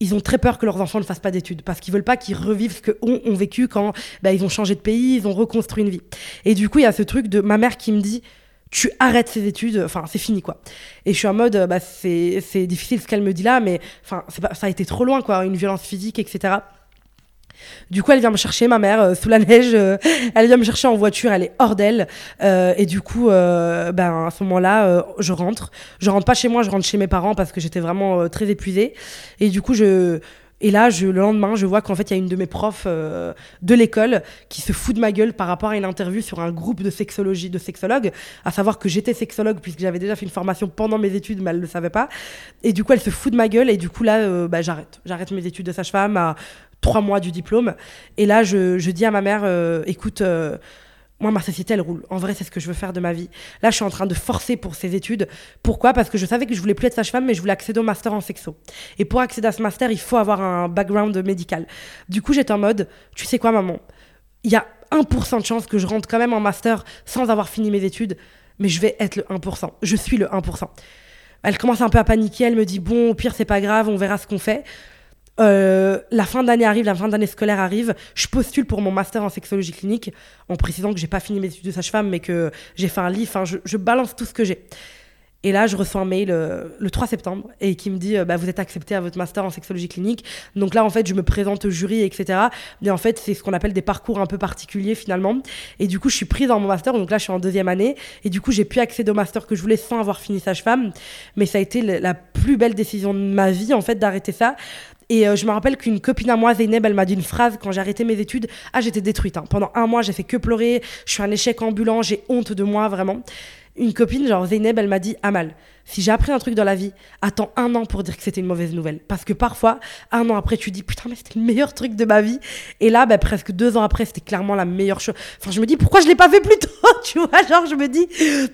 Ils ont très peur que leurs enfants ne fassent pas d'études parce qu'ils veulent pas qu'ils revivent ce qu'ont ont vécu quand bah, ils ont changé de pays, ils ont reconstruit une vie. Et du coup, il y a ce truc de ma mère qui me dit tu arrêtes ces études, enfin c'est fini quoi. Et je suis en mode, bah, c'est, difficile ce qu'elle me dit là, mais enfin ça a été trop loin quoi, une violence physique, etc. Du coup, elle vient me chercher, ma mère, euh, sous la neige. Euh, elle vient me chercher en voiture, elle est hors d'elle. Euh, et du coup, ben, à ce moment-là, je rentre. Je rentre pas chez moi, je rentre chez mes parents parce que j'étais vraiment très épuisée. Et du coup, je, et là, je, le lendemain, je vois qu'en fait, il y a une de mes profs euh, de l'école qui se fout de ma gueule par rapport à une interview sur un groupe de sexologie, de sexologues, à savoir que j'étais sexologue puisque j'avais déjà fait une formation pendant mes études, mais elle ne le savait pas. Et du coup, elle se fout de ma gueule et du coup, là, euh, bah, j'arrête. J'arrête mes études de sage-femme à trois mois du diplôme. Et là, je, je dis à ma mère, euh, écoute, moi, ma société, elle roule. En vrai, c'est ce que je veux faire de ma vie. Là, je suis en train de forcer pour ces études. Pourquoi? Parce que je savais que je voulais plus être sage-femme, mais je voulais accéder au master en sexo. Et pour accéder à ce master, il faut avoir un background médical. Du coup, j'étais en mode, tu sais quoi, maman? Il y a 1% de chance que je rentre quand même en master sans avoir fini mes études, mais je vais être le 1%. Je suis le 1%. Elle commence un peu à paniquer. Elle me dit, bon, au pire, c'est pas grave, on verra ce qu'on fait. Euh, la fin d'année arrive, la fin d'année scolaire arrive, je postule pour mon master en sexologie clinique, en précisant que j'ai pas fini mes études de sage-femme, mais que j'ai fait un livre, enfin, je, balance tout ce que j'ai. Et là, je reçois un mail euh, le 3 septembre et qui me dit euh, bah, Vous êtes accepté à votre master en sexologie clinique. Donc là, en fait, je me présente au jury, etc. Mais en fait, c'est ce qu'on appelle des parcours un peu particuliers finalement. Et du coup, je suis prise dans mon master. Donc là, je suis en deuxième année. Et du coup, j'ai pu accéder au master que je voulais sans avoir fini sage-femme. Mais ça a été la plus belle décision de ma vie, en fait, d'arrêter ça. Et euh, je me rappelle qu'une copine à moi, Zeynep, elle m'a dit une phrase quand j'ai arrêté mes études. Ah, j'étais détruite. Hein. Pendant un mois, j'ai fait que pleurer. Je suis un échec ambulant. J'ai honte de moi, vraiment. Une copine, genre Zeynep, elle m'a dit Amal, si j'ai appris un truc dans la vie, attends un an pour dire que c'était une mauvaise nouvelle. Parce que parfois, un an après, tu dis putain, mais c'était le meilleur truc de ma vie. Et là, bah, presque deux ans après, c'était clairement la meilleure chose. Enfin, je me dis pourquoi je l'ai pas fait plus tôt, [laughs] tu vois? Genre, je me dis,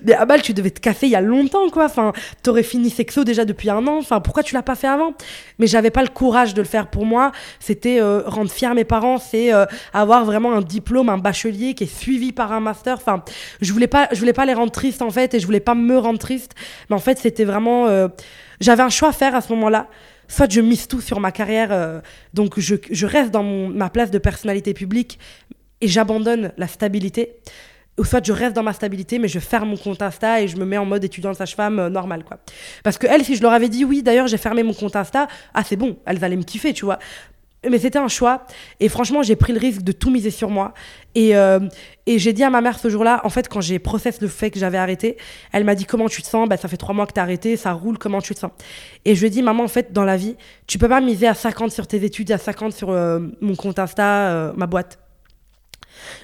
mais Amal, tu devais te casser il y a longtemps, quoi. Enfin, t'aurais fini sexo déjà depuis un an. Enfin, pourquoi tu l'as pas fait avant? Mais j'avais pas le courage de le faire pour moi. C'était euh, rendre fier mes parents, c'est euh, avoir vraiment un diplôme, un bachelier qui est suivi par un master. Enfin, je voulais pas, je voulais pas les rendre tristes en fait, et je voulais pas me rendre triste. Mais en fait, c'était vraiment. Euh, j'avais un choix à faire à ce moment-là. Soit je mise tout sur ma carrière, euh, donc je, je, reste dans mon, ma place de personnalité publique et j'abandonne la stabilité. Ou soit je reste dans ma stabilité, mais je ferme mon compte Insta et je me mets en mode étudiante sage-femme euh, normal, quoi. Parce que elles, si je leur avais dit oui, d'ailleurs, j'ai fermé mon compte Insta, ah, c'est bon, elles allaient me kiffer, tu vois mais c'était un choix. Et franchement, j'ai pris le risque de tout miser sur moi. Et, euh, et j'ai dit à ma mère ce jour-là, en fait, quand j'ai processé le fait que j'avais arrêté, elle m'a dit comment tu te sens? Bah, Ça fait trois mois que tu as arrêté, ça roule, comment tu te sens? Et je lui ai dit, maman, en fait, dans la vie, tu peux pas miser à 50 sur tes études, à 50 sur euh, mon compte Insta, euh, ma boîte.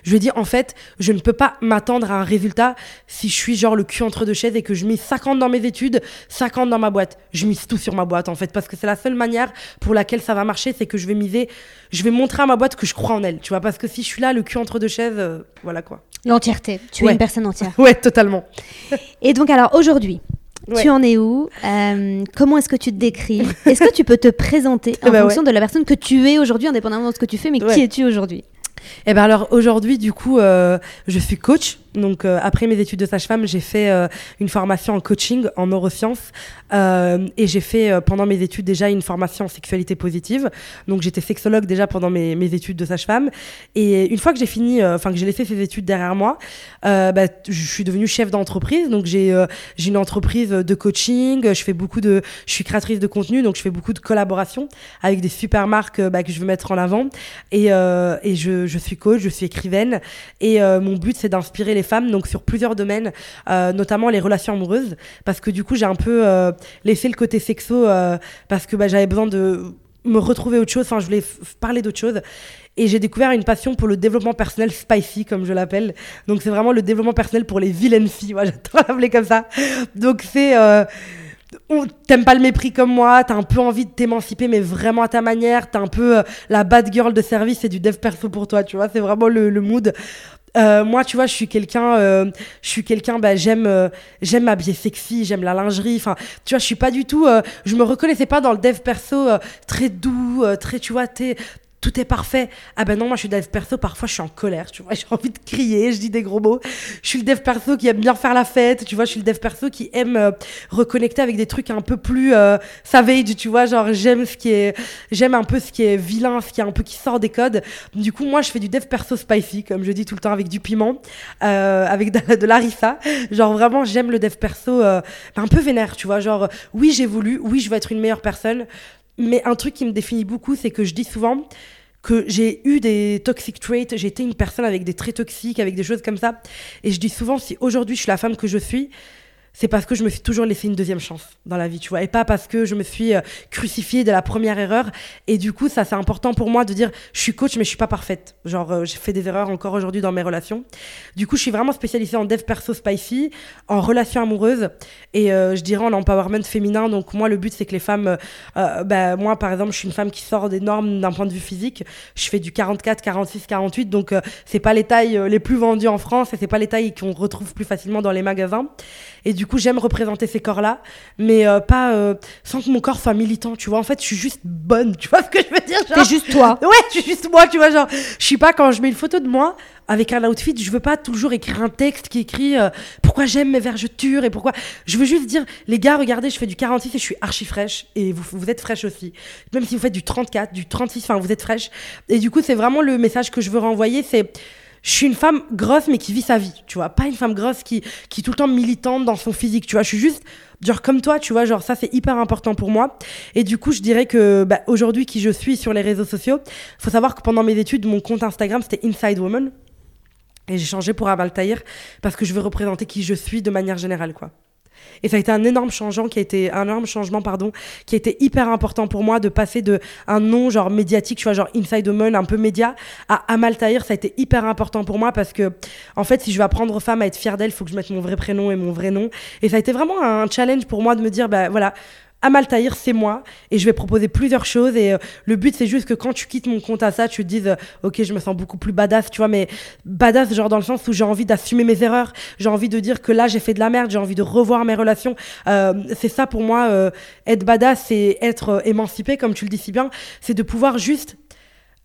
Je lui ai dit, en fait, je ne peux pas m'attendre à un résultat si je suis genre le cul entre deux chaises et que je mise 50 dans mes études, 50 dans ma boîte. Je mise tout sur ma boîte, en fait, parce que c'est la seule manière pour laquelle ça va marcher, c'est que je vais miser, je vais montrer à ma boîte que je crois en elle, tu vois, parce que si je suis là, le cul entre deux chaises, euh, voilà quoi. L'entièreté, tu es une personne entière. [laughs] ouais, totalement. [laughs] et donc, alors, aujourd'hui, Tu en es où euh, Comment est-ce que tu te décris? [laughs] Est-ce que tu peux te présenter en bah fonction de la personne que tu es aujourd'hui, indépendamment de ce que tu fais, mais qui es-tu aujourd'hui? Eh ben alors aujourd'hui, du coup, euh, je suis coach donc euh, après mes études de sage-femme, j'ai fait euh, une formation en coaching en neurosciences. Euh, et j'ai fait pendant mes études déjà une formation en sexualité positive. Donc j'étais sexologue déjà pendant mes, mes études de sage-femme. Et une fois que j'ai fini, enfin que j'ai laissé ces études derrière moi, bah, je suis devenue chef d'entreprise. Donc j'ai j'ai une entreprise de coaching, je fais beaucoup de, je suis créatrice de contenu, donc je fais beaucoup de collaborations avec des super marques bah, que je veux mettre en avant. Et, et je, je suis coach, je suis écrivaine. Et mon but c'est d'inspirer les femmes, donc sur plusieurs domaines, euh, notamment les relations amoureuses, parce que du coup j'ai un peu euh, laissé le côté sexo euh, parce que bah, j'avais besoin de me retrouver autre chose, enfin je voulais parler d'autre chose. Et j'ai découvert une passion pour le développement personnel spicy, comme je l'appelle. Donc c'est vraiment le développement personnel pour les vilaines filles, moi [laughs] j'adore l'appeler comme ça. Donc c'est t'aimes pas le mépris comme moi, t'as un peu envie de t'émanciper, mais vraiment à ta manière, t'as un peu la bad girl de service et du dev perso pour toi, tu vois, c'est vraiment le, le mood. Euh, moi, tu vois, je suis quelqu'un, euh, je suis quelqu'un, bah, j'aime, euh, j'aime m'habiller sexy, j'aime la lingerie. Enfin, tu vois, je suis pas du tout, je me reconnaissais pas dans le dev perso très doux, très, tu vois, t'es tout est parfait. Ah ben non, moi je suis dev perso, parfois je suis en colère, tu vois, [laughs] j'ai envie de crier, je dis des gros mots. Je suis le dev perso qui aime bien faire la fête, tu vois, je suis le dev perso qui aime euh, reconnecter avec des trucs un peu plus euh, savage, tu vois, genre j'aime ce qui est j'aime un peu ce qui est vilain, ce qui est un peu qui sort des codes. Du coup, moi je fais du dev perso spicy comme je dis tout le temps avec du piment, euh, avec de, de l'arissa. Genre vraiment, j'aime le dev perso un peu vénère, tu vois, genre oui, j'ai voulu, oui, je veux être une meilleure personne, mais un truc qui me définit beaucoup, c'est que je dis souvent que j'ai eu des toxic traits, j'ai été une personne avec des traits toxiques, avec des choses comme ça. Et je dis souvent, si aujourd'hui je suis la femme que je suis, c'est parce que je me suis toujours laissé une deuxième chance dans la vie, tu vois, et pas parce que je me suis euh, crucifiée de la première erreur. Et du coup, ça, c'est important pour moi de dire, je suis coach, mais je suis pas parfaite. Genre, euh, j'ai fait des erreurs encore aujourd'hui dans mes relations. Du coup, je suis vraiment spécialisée en dev perso spicy, en relations amoureuses, et euh, je dirais en empowerment féminin. Donc, moi, le but, c'est que les femmes, bah, moi, par exemple, je suis une femme qui sort des normes d'un point de vue physique. Je fais du 44, 46, 48, donc c'est pas les tailles les plus vendues en France, et c'est pas les tailles qu'on retrouve plus facilement dans les magasins. Et du coup, j'aime représenter ces corps-là, mais euh, pas euh, sans que mon corps soit militant, tu vois. En fait, je suis juste bonne, [laughs] tu vois ce que je veux dire T'es juste toi. [laughs] Ouais, je suis juste moi, tu vois. Genre, je suis pas quand je mets une photo de moi avec un outfit, je veux pas toujours écrire un texte qui écrit euh, pourquoi j'aime mes vergetures? et pourquoi? Je veux juste dire, les gars, regardez, je fais du 46 et je suis archi fraîche et vous, vous êtes fraîche aussi. Même si vous faites du 34, du 36, enfin, vous êtes fraîche. Et du coup, c'est vraiment le message que je veux renvoyer, c'est je suis une femme grosse mais qui vit sa vie, tu vois, pas une femme grosse qui qui est tout le temps militante dans son physique, tu vois, je suis juste genre comme toi, tu vois, genre ça c'est hyper important pour moi. Et du coup, je dirais que bah, aujourd'hui qui je suis sur les réseaux sociaux, faut savoir que pendant mes études, mon compte Instagram c'était Inside Woman et j'ai changé pour Amal Tahir parce que je veux représenter qui je suis de manière générale quoi. Et ça a été un énorme changement qui a été un énorme changement pardon qui a été hyper important pour moi de passer de un nom genre médiatique, tu vois genre Inside Woman un peu média à Amal Tahir, ça a été hyper important pour moi parce que en fait si je veux apprendre aux femmes à être fière d'elles, il faut que je mette mon vrai prénom et mon vrai nom. Et ça a été vraiment un challenge pour moi de me dire bah voilà Amal c'est moi, et je vais proposer plusieurs choses. Et euh, le but, c'est juste que quand tu quittes mon compte à ça, tu te dises, euh, ok, je me sens beaucoup plus badass, tu vois, mais badass, genre dans le sens où j'ai envie d'assumer mes erreurs, j'ai envie de dire que là, j'ai fait de la merde, j'ai envie de revoir mes relations. Euh, c'est ça pour moi, être badass, c'est être émancipé, comme tu le dis si bien, c'est de pouvoir juste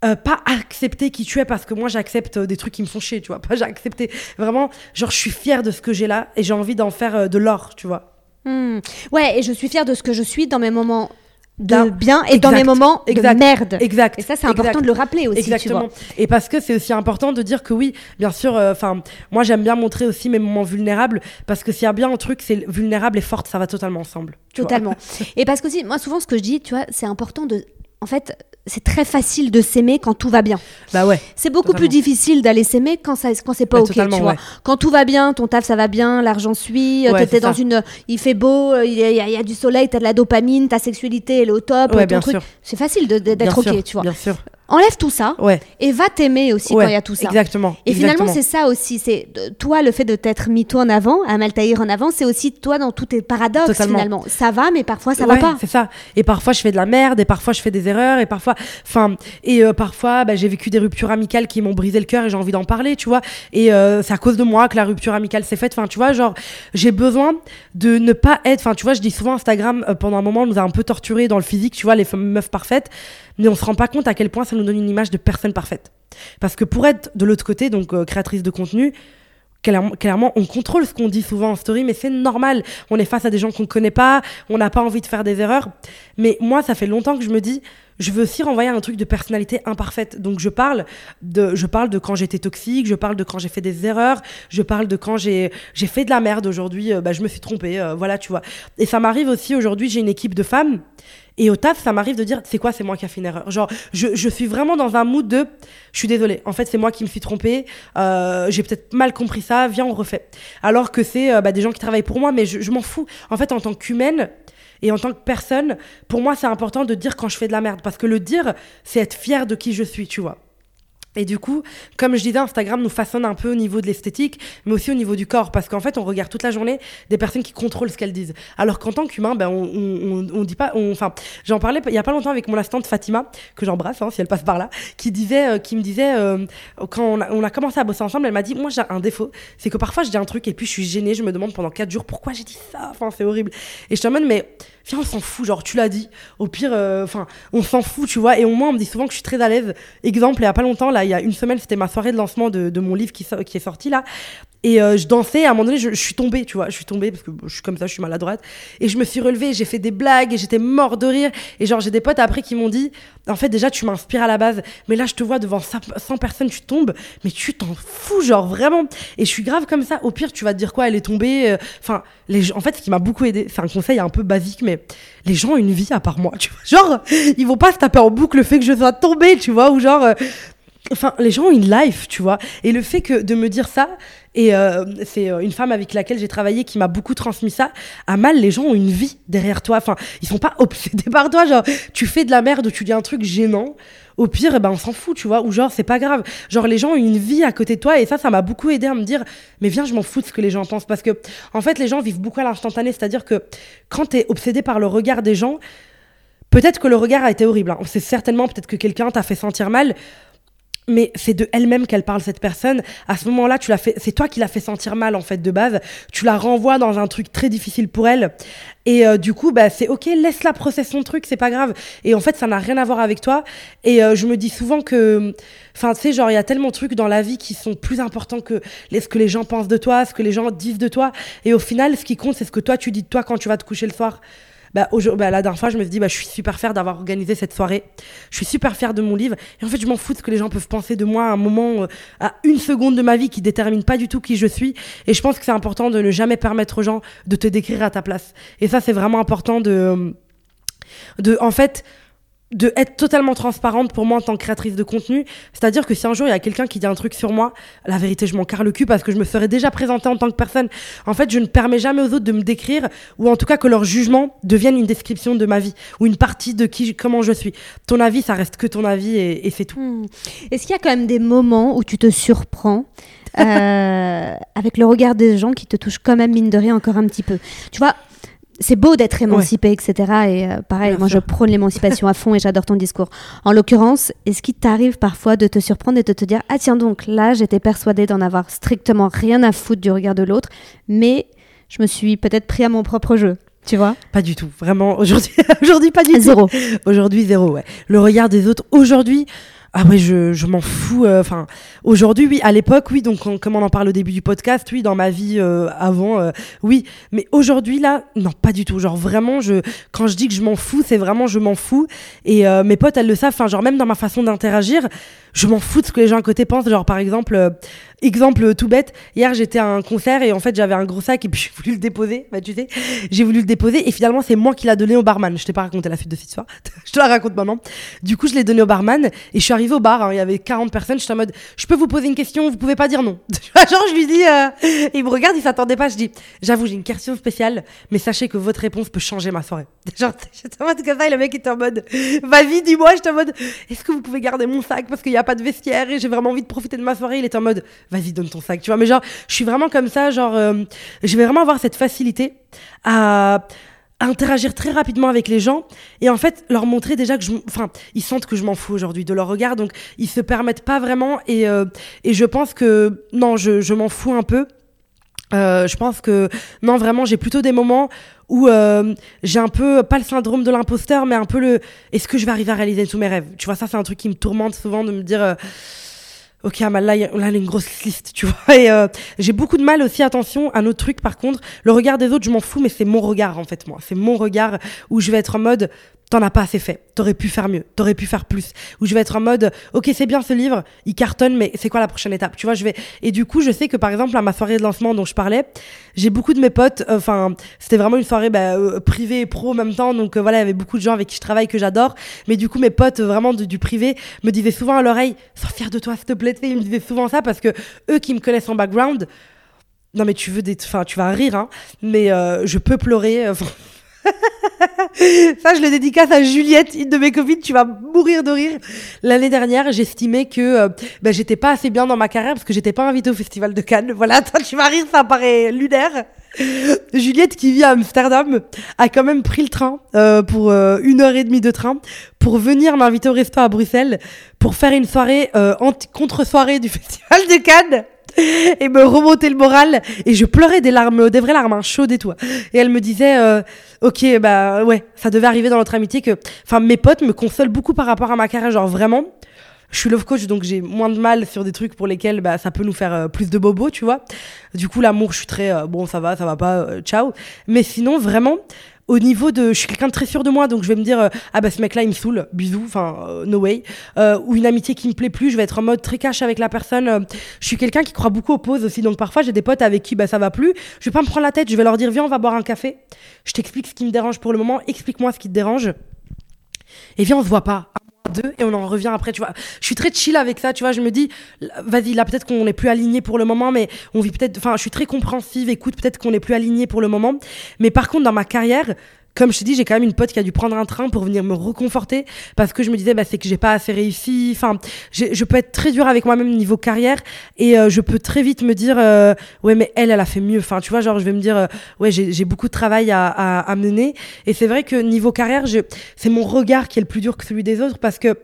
pas accepter qui tu es parce que moi j'accepte des trucs qui me font chier, tu vois. [laughs] Pas j'ai accepté. Vraiment, genre je suis fière de ce que j'ai là et j'ai envie d'en faire de l'or, tu vois. Hmm. Ouais, et je suis fière de ce que je suis dans mes moments de bien et dans mes moments de merde. Exact. Et ça, c'est important de le rappeler aussi. Exactement. Et parce que c'est aussi important de dire que oui, bien sûr, euh, enfin, moi j'aime bien montrer aussi mes moments vulnérables parce que s'il y a bien un truc, c'est vulnérable et forte, ça va totalement ensemble. Totalement. et parce que aussi, moi souvent, ce que je dis, tu vois, c'est important de. En fait, c'est très facile de s'aimer quand tout va bien. Bah ouais. C'est beaucoup plus difficile d'aller s'aimer quand ça quand c'est pas ok, tu vois. Quand tout va bien, ton taf ça va bien, l'argent suit, ouais, t'es dans une il fait beau, il y, a, du soleil, t'as de la dopamine, ta sexualité elle est au top, ouais, ton truc. C'est facile d'être ok, tu vois. Bien sûr. Enlève tout ça ouais. et va t'aimer aussi quand il y a tout ça. Exactement. Et finalement, c'est ça aussi. C'est toi, le fait de t'être mis toi en avant, à Maltaïr en avant, c'est aussi toi dans tous tes paradoxes finalement. Ça va, mais parfois ça va pas. C'est ça. Et parfois je fais de la merde, et parfois je fais des erreurs, et parfois, enfin, et euh, parfois bah, j'ai vécu des ruptures amicales qui m'ont brisé le cœur et j'ai envie d'en parler, tu vois. Et euh, c'est à cause de moi que la rupture amicale s'est faite. Enfin, tu vois, genre j'ai besoin de ne pas être. Enfin, tu vois, je dis souvent Instagram euh, pendant un moment nous a un peu torturé dans le physique, tu vois, les meufs parfaites mais on se rend pas compte à quel point ça nous donne une image de personne parfaite. Parce que pour être de l'autre côté, donc euh, créatrice de contenu, clairement, on contrôle ce qu'on dit souvent en story, mais c'est normal. On est face à des gens qu'on ne connaît pas, on n'a pas envie de faire des erreurs. Mais moi, ça fait longtemps que je me dis, je veux aussi renvoyer un truc de personnalité imparfaite. Donc je parle de, je parle de quand j'étais toxique, je parle de quand j'ai fait des erreurs, je parle de quand j'ai, j'ai fait de la merde aujourd'hui, euh, bah, je me suis trompée, euh, voilà, tu vois. Et ça m'arrive aussi aujourd'hui, j'ai une équipe de femmes et au taf, ça m'arrive de dire, c'est quoi, c'est moi qui ai fait une erreur? Genre, je, je, suis vraiment dans un mood de, je suis désolée. En fait, c'est moi qui me suis trompée. Euh, j'ai peut-être mal compris ça. Viens, on refait. Alors que c'est euh, bah, des gens qui travaillent pour moi, mais je, je m'en fous. En fait, en tant qu'humaine et en tant que personne, pour moi, c'est important de dire quand je fais de la merde. Parce que le dire, c'est être fier de qui je suis, tu vois. Et du coup, comme je disais, Instagram nous façonne un peu au niveau de l'esthétique, mais aussi au niveau du corps, parce qu'en fait, on regarde toute la journée des personnes qui contrôlent ce qu'elles disent. Alors qu'en tant qu'humain, ben, on, on, dit pas, enfin, j'en parlais il y a pas longtemps avec mon assistante Fatima, que j'embrasse, hein, si elle passe par là, qui disait, euh, qui me disait, euh, quand on a, on a, commencé à bosser ensemble, elle m'a dit, moi j'ai un défaut, c'est que parfois je dis un truc et puis je suis gênée, je me demande pendant quatre jours pourquoi j'ai dit ça, enfin, c'est horrible. Et je te demande, mais viens, on s'en fout, genre, tu l'as dit. Au pire, euh, enfin, on s'en fout, tu vois. Et au moins, on me dit souvent que je suis très à l'aise. Exemple, il y a pas longtemps, là, il y a une semaine, c'était ma soirée de lancement de, de mon livre qui, qui, est sorti, là. Et euh, je dansais, à un moment donné, je, je, suis tombée, tu vois. Je suis tombée parce que je suis comme ça, je suis maladroite. Et je me suis relevée, j'ai fait des blagues et j'étais mort de rire. Et genre, j'ai des potes après qui m'ont dit, en fait, déjà, tu m'inspires à la base. Mais là, je te vois devant 100 personnes, tu tombes, mais tu t'en fous, genre, vraiment. Et je suis grave comme ça. Au pire, tu vas te dire quoi, elle est tombée. euh, Enfin, les en fait, ce qui m'a beaucoup aidé, c'est un conseil un peu basique, mais les gens ont une vie à part moi, tu vois. Genre, ils vont pas se taper en boucle le fait que je sois tombée, tu vois, ou genre. Euh, Enfin, les gens ont une life, tu vois. Et le fait que de me dire ça, et euh, c'est une femme avec laquelle j'ai travaillé qui m'a beaucoup transmis ça. À mal, les gens ont une vie derrière toi. Enfin, ils sont pas [laughs] obsédés par toi. Genre, tu fais de la merde ou tu dis un truc gênant. Au pire, eh ben, on s'en fout, tu vois. Ou genre, c'est pas grave. Genre, les gens ont une vie à côté de toi. Et ça, ça m'a beaucoup aidé à me dire, mais viens, je m'en fous de ce que les gens pensent. Parce que, en fait, les gens vivent beaucoup à l'instantané. C'est-à-dire que quand t'es obsédé par le regard des gens, peut-être que le regard a été horrible. Hein. C'est certainement peut-être que quelqu'un t'a fait sentir mal mais c'est de elle-même qu'elle parle cette personne. À ce moment-là, tu l'as fait, c'est toi qui l'as fait sentir mal en fait de base. Tu la renvoies dans un truc très difficile pour elle. Et euh, du coup, bah c'est ok, laisse-la processer son truc, c'est pas grave. Et en fait, ça n'a rien à voir avec toi. Et euh, je me dis souvent que, enfin, tu sais, genre il y a tellement de trucs dans la vie qui sont plus importants que ce que les gens pensent de toi, ce que les gens disent de toi. Et au final, ce qui compte, c'est ce que toi tu dis de toi quand tu vas te coucher le soir bah, bah, la dernière fois, je me suis dit, bah, je suis super fière d'avoir organisé cette soirée. Je suis super fière de mon livre. Et en fait, je m'en fous de ce que les gens peuvent penser de moi à un moment, euh, à une seconde de ma vie qui détermine pas du tout qui je suis. Et je pense que c'est important de ne jamais permettre aux gens de te décrire à ta place. Et ça, c'est vraiment important de, de, en fait, de être totalement transparente pour moi en tant que créatrice de contenu. C'est-à-dire que si un jour il y a quelqu'un qui dit un truc sur moi, la vérité, je m'en carre le cul parce que je me serais déjà présentée en tant que personne. En fait, je ne permets jamais aux autres de me décrire ou en tout cas que leur jugement devienne une description de ma vie ou une partie de qui, comment je suis. Ton avis, ça reste que ton avis et, et c'est tout. Mmh. Est-ce qu'il y a quand même des moments où tu te surprends [laughs] euh, avec le regard des gens qui te touchent quand même mine de rien encore un petit peu? Tu vois, c'est beau d'être émancipé, ouais. etc. Et euh, pareil, Bien moi sûr. je prône l'émancipation [laughs] à fond et j'adore ton discours. En l'occurrence, est-ce qu'il t'arrive parfois de te surprendre et de te dire Ah tiens donc, là j'étais persuadée d'en avoir strictement rien à foutre du regard de l'autre, mais je me suis peut-être pris à mon propre jeu tu vois? Pas du tout, vraiment. Aujourd'hui, [laughs] aujourd'hui pas du tout. Zéro. Aujourd'hui, zéro, ouais. Le regard des autres, aujourd'hui, ah ouais, je, je m'en fous. Enfin, euh, aujourd'hui, oui. À l'époque, oui. Donc, on, comme on en parle au début du podcast, oui. Dans ma vie euh, avant, euh, oui. Mais aujourd'hui, là, non, pas du tout. Genre vraiment, je, quand je dis que je m'en fous, c'est vraiment je m'en fous. Et mes potes, elles le savent. Enfin, genre même dans ma façon d'interagir, je m'en fous de ce que les gens à côté pensent. Genre par exemple, euh, exemple tout bête. Hier, j'étais à un concert et en fait, j'avais un gros sac et puis [laughs] j'ai voulu le déposer. Bah, tu sais, j'ai voulu le déposer et finalement, c'est moi qui l'a donné au barman. Je t'ai pas raconté la suite de cette histoire. [laughs] je te la raconte maintenant. Du coup, je l'ai donné au barman et je suis arrivée au bar. hein, il y avait 40 personnes. J'étais en mode, je peux vous poser une question Vous pouvez pas dire non. [laughs] Genre, je lui dis, euh, il me regarde, il s'attendait pas. Je dis, j'avoue, j'ai une question spéciale, mais sachez que votre réponse peut changer ma soirée. Genre, j'étais en mode comme ça et le mec était en mode, vas-y, dis-moi. J'étais en mode, est-ce que vous pouvez garder mon sac parce qu'il y a pas de vestiaire et j'ai vraiment envie de profiter de ma soirée. Il était en mode, vas-y, donne ton sac. Tu vois, mais genre, je suis vraiment comme ça. Genre, euh, je vais vraiment avoir cette facilité à à interagir très rapidement avec les gens et en fait leur montrer déjà que je enfin ils sentent que je m'en fous aujourd'hui de leur regard donc ils se permettent pas vraiment et euh, et je pense que non je, je m'en fous un peu euh, je pense que non vraiment j'ai plutôt des moments où euh, j'ai un peu pas le syndrome de l'imposteur mais un peu le est-ce que je vais arriver à réaliser tous mes rêves? Tu vois ça c'est un truc qui me tourmente souvent de me dire euh, Ok, Amal, là, il a une grosse liste, tu [laughs] vois. Et euh, j'ai beaucoup de mal aussi, attention, un autre truc, par contre, le regard des autres, je m'en fous, mais c'est mon regard, en fait, moi. C'est mon regard où je vais être en mode, t'en as pas assez fait, t'aurais pu faire mieux, t'aurais pu faire plus. Où je vais être en mode, ok, c'est bien ce livre, il cartonne, mais c'est quoi la prochaine étape? Tu vois, je vais. Et du coup, je sais que par exemple, à ma soirée de lancement dont je parlais, j'ai beaucoup de mes potes, enfin, c'était vraiment une soirée bah, euh, privée et pro en même temps, donc euh, voilà, il y avait beaucoup de gens avec qui je travaille que j'adore. Mais du coup, mes potes vraiment du, du privé me disaient souvent à l'oreille, sois fier de toi, s'il te plaît. Ils me disaient souvent ça parce que eux qui me connaissent en background, non mais tu veux des, enfin, tu vas rire, hein, mais euh, je peux pleurer. [laughs] [laughs] Ça, je le dédicace à Juliette, une de mes copines. Tu vas mourir de rire. L'année dernière, j'estimais que euh, ben, j'étais pas assez bien dans ma carrière parce que j'étais pas invitée au Festival de Cannes. [laughs] Voilà, toi, tu vas rire, ça paraît lunaire. Juliette, qui vit à Amsterdam, a quand même pris le train euh, pour euh, une heure et demie de train pour venir m'inviter au resto à Bruxelles pour faire une soirée euh, contre-soirée du [laughs] Festival de Cannes [laughs] et me remonter le moral et je pleurais des larmes des vraies larmes hein, chaudes et tout et elle me disait euh, ok bah ouais ça devait arriver dans notre amitié que enfin mes potes me consolent beaucoup par rapport à ma carrière genre vraiment. Je suis love coach donc j'ai moins de mal sur des trucs pour lesquels bah, ça peut nous faire euh, plus de bobos tu vois. Du coup l'amour je suis très euh, bon ça va ça va pas euh, ciao. Mais sinon vraiment au niveau de je suis quelqu'un de très sûr de moi donc je vais me dire euh, ah bah ce mec là il me saoule bisous enfin euh, no way. Euh, ou une amitié qui me plaît plus je vais être en mode très cash avec la personne je suis quelqu'un qui croit beaucoup aux pauses aussi donc parfois j'ai des potes avec qui bah ça va plus je vais pas me prendre la tête je vais leur dire viens on va boire un café. Je t'explique ce qui me dérange pour le moment explique-moi ce qui te dérange. Et viens on se voit pas deux et on en revient après tu vois. Je suis très chill avec ça tu vois. Je me dis vas-y là peut-être qu'on n'est plus aligné pour le moment mais on vit peut-être enfin je suis très compréhensive écoute peut-être qu'on n'est plus aligné pour le moment. Mais par contre dans ma carrière comme je te dis, j'ai quand même une pote qui a dû prendre un train pour venir me reconforter parce que je me disais, bah, c'est que j'ai pas assez réussi. Enfin, je peux être très dur avec moi-même niveau carrière et euh, je peux très vite me dire, euh, ouais, mais elle, elle a fait mieux. Enfin, tu vois, genre, je vais me dire, euh, ouais, j'ai beaucoup de travail à, à, à mener. Et c'est vrai que niveau carrière, c'est mon regard qui est le plus dur que celui des autres parce que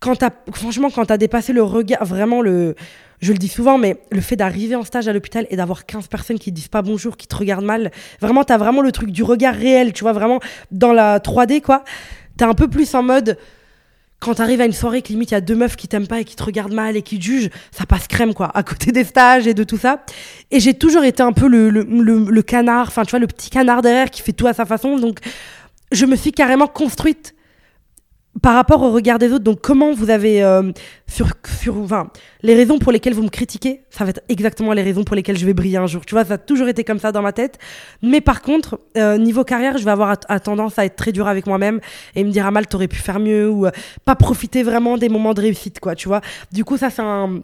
quand t'as, franchement, quand t'as dépassé le regard, vraiment le, je le dis souvent, mais le fait d'arriver en stage à l'hôpital et d'avoir 15 personnes qui disent pas bonjour, qui te regardent mal, vraiment, t'as vraiment le truc du regard réel, tu vois, vraiment dans la 3D, quoi. T'es un peu plus en mode, quand t'arrives à une soirée que limite il y a deux meufs qui t'aiment pas et qui te regardent mal et qui te jugent, ça passe crème, quoi, à côté des stages et de tout ça. Et j'ai toujours été un peu le, le, le, le canard, enfin, tu vois, le petit canard derrière qui fait tout à sa façon. Donc, je me suis carrément construite par rapport au regard des autres, donc comment vous avez euh, sur, sur enfin, les raisons pour lesquelles vous me critiquez, ça va être exactement les raisons pour lesquelles je vais briller un jour. Tu vois, ça a toujours été comme ça dans ma tête. Mais par contre, euh, niveau carrière, je vais avoir à, tendance à être très dur avec moi-même et me dire ah mal, t'aurais pu faire mieux ou euh, pas profiter vraiment des moments de réussite, quoi. Tu vois. Du coup, ça c'est un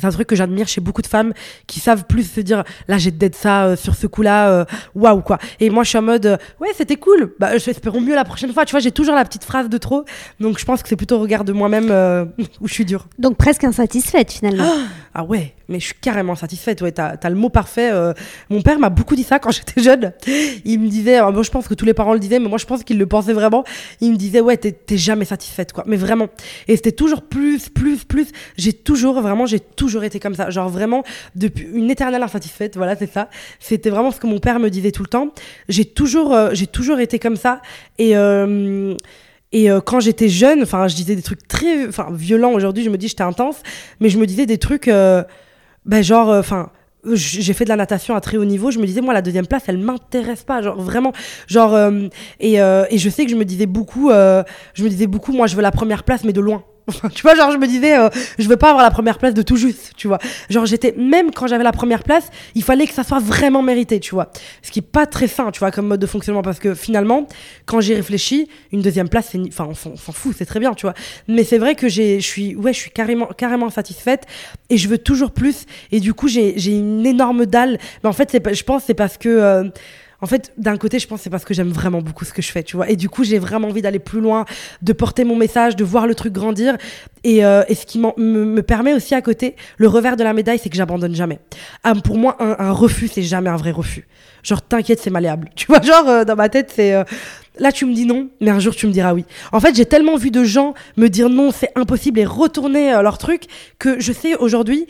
c'est un truc que j'admire chez beaucoup de femmes qui savent plus se dire là j'ai dead ça euh, sur ce coup-là euh, waouh quoi. Et moi je suis en mode euh, ouais c'était cool. Bah j'espérons mieux la prochaine fois. Tu vois j'ai toujours la petite phrase de trop. Donc je pense que c'est plutôt au regard de moi-même euh, [laughs] où je suis dure. Donc presque insatisfaite finalement. Ah ouais mais je suis carrément satisfaite ouais t'as as le mot parfait euh. mon père m'a beaucoup dit ça quand [laughs] j'étais jeune. Il me disait euh, moi je pense que tous les parents le disaient mais moi je pense qu'il le pensait vraiment. Il me disait ouais t'es t'es jamais satisfaite quoi. Mais vraiment. Et c'était toujours plus plus plus. J'ai toujours vraiment j'ai toujours été comme ça. Genre vraiment depuis une éternelle insatisfaite voilà c'est ça. C'était vraiment ce que mon père me disait tout le temps. J'ai toujours euh, j'ai toujours été comme ça. Et euh, et euh, quand j'étais jeune, enfin, je disais des trucs très, violents. Aujourd'hui, je me dis j'étais intense, mais je me disais des trucs, euh, ben genre, enfin. j'ai fait de la natation à très haut niveau. Je me disais, moi, la deuxième place, elle m'intéresse pas. Genre, vraiment. Genre, euh, et, euh, et je sais que je me disais beaucoup, euh, je me disais beaucoup, moi, je veux la première place, mais de loin. [laughs] Tu vois, genre, je me disais, euh, je veux pas avoir la première place de tout juste, tu vois. Genre, j'étais, même quand j'avais la première place, il fallait que ça soit vraiment mérité, tu vois. Ce qui est pas très sain, tu vois, comme mode de fonctionnement, parce que finalement, quand j'y réfléchis, une deuxième place, c'est, enfin, on s'en fout, c'est très bien, tu vois. Mais c'est vrai que j'ai, je suis, ouais, je suis carrément, carrément satisfaite et je veux toujours plus. Et du coup, j'ai, une énorme dalle. Mais en fait, je pense, c'est parce que, euh, en fait, d'un côté, je pense c'est parce que j'aime vraiment beaucoup ce que je fais, tu vois. Et du coup, j'ai vraiment envie d'aller plus loin, de porter mon message, de voir le truc grandir. Et, euh, ce qui me, me permet aussi à côté, le revers de la médaille, c'est que j'abandonne jamais. Ah, pour moi, un, refus, c'est jamais un vrai refus. Genre, t'inquiète, c'est malléable. [laughs] Tu vois, genre, euh, dans ma tête, c'est. euh, Là, tu me dis non, mais un jour, tu me diras oui. En fait, j'ai tellement vu de gens me dire non, c'est impossible et retourner leur truc que je sais aujourd'hui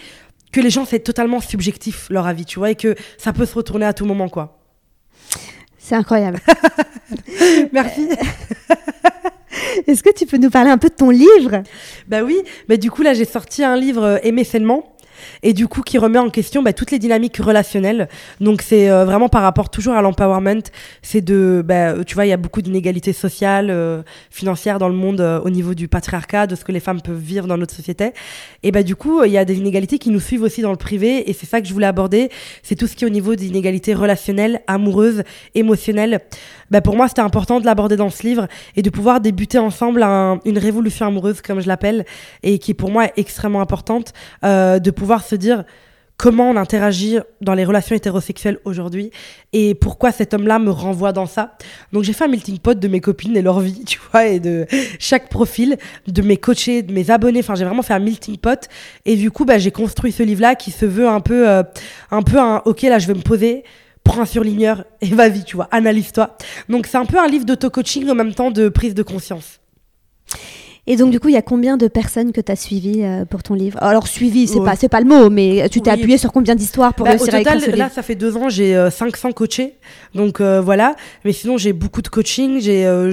que les gens, c'est totalement subjectif leur avis, tu vois, et que ça peut se retourner à tout moment, quoi. C'est incroyable. [laughs] Merci. [laughs] Est-ce que tu peux nous parler un peu de ton livre? Bah oui, bah du coup là j'ai sorti un livre euh, Aimer sainement et du coup qui remet en question bah, toutes les dynamiques relationnelles. Donc c'est euh, vraiment par rapport toujours à l'empowerment, c'est de bah, tu vois il y a beaucoup d'inégalités sociales, euh, financières dans le monde euh, au niveau du patriarcat, de ce que les femmes peuvent vivre dans notre société. Et bah du coup il y a des inégalités qui nous suivent aussi dans le privé et c'est ça que je voulais aborder, c'est tout ce qui est au niveau des inégalités relationnelles, amoureuses, émotionnelles. Bah, pour moi c'était important de l'aborder dans ce livre et de pouvoir débuter ensemble un- une révolution amoureuse comme je l'appelle et qui pour moi est extrêmement importante de pouvoir se dire comment on interagit dans les relations hétérosexuelles aujourd'hui et pourquoi cet homme-là me renvoie dans ça. Donc j'ai fait un melting pot de mes copines et leur vie, [laughs] tu vois, et de chaque profil, de mes coachés, de mes abonnés. Enfin, j'ai vraiment fait un melting pot et du coup, bah, j'ai construit ce livre-là qui se veut un peu, euh, un peu un. Ok, là, je vais me poser. Prends un surligneur et [laughs] vas-y, tu vois, analyse-toi. Donc c'est un peu un livre d'auto-coaching en même temps de prise de conscience. Et donc, du coup, il y a combien de personnes que tu as suivies euh, pour ton livre? Alors, suivi, c'est pas, c'est pas le mot, mais tu t'es appuyé sur combien d'histoires pour bah, réussir au à écrire total, Là, ça fait deux ans, j'ai euh, 500 coachés. Donc euh, voilà. Mais sinon, j'ai beaucoup de coaching. J'ai euh,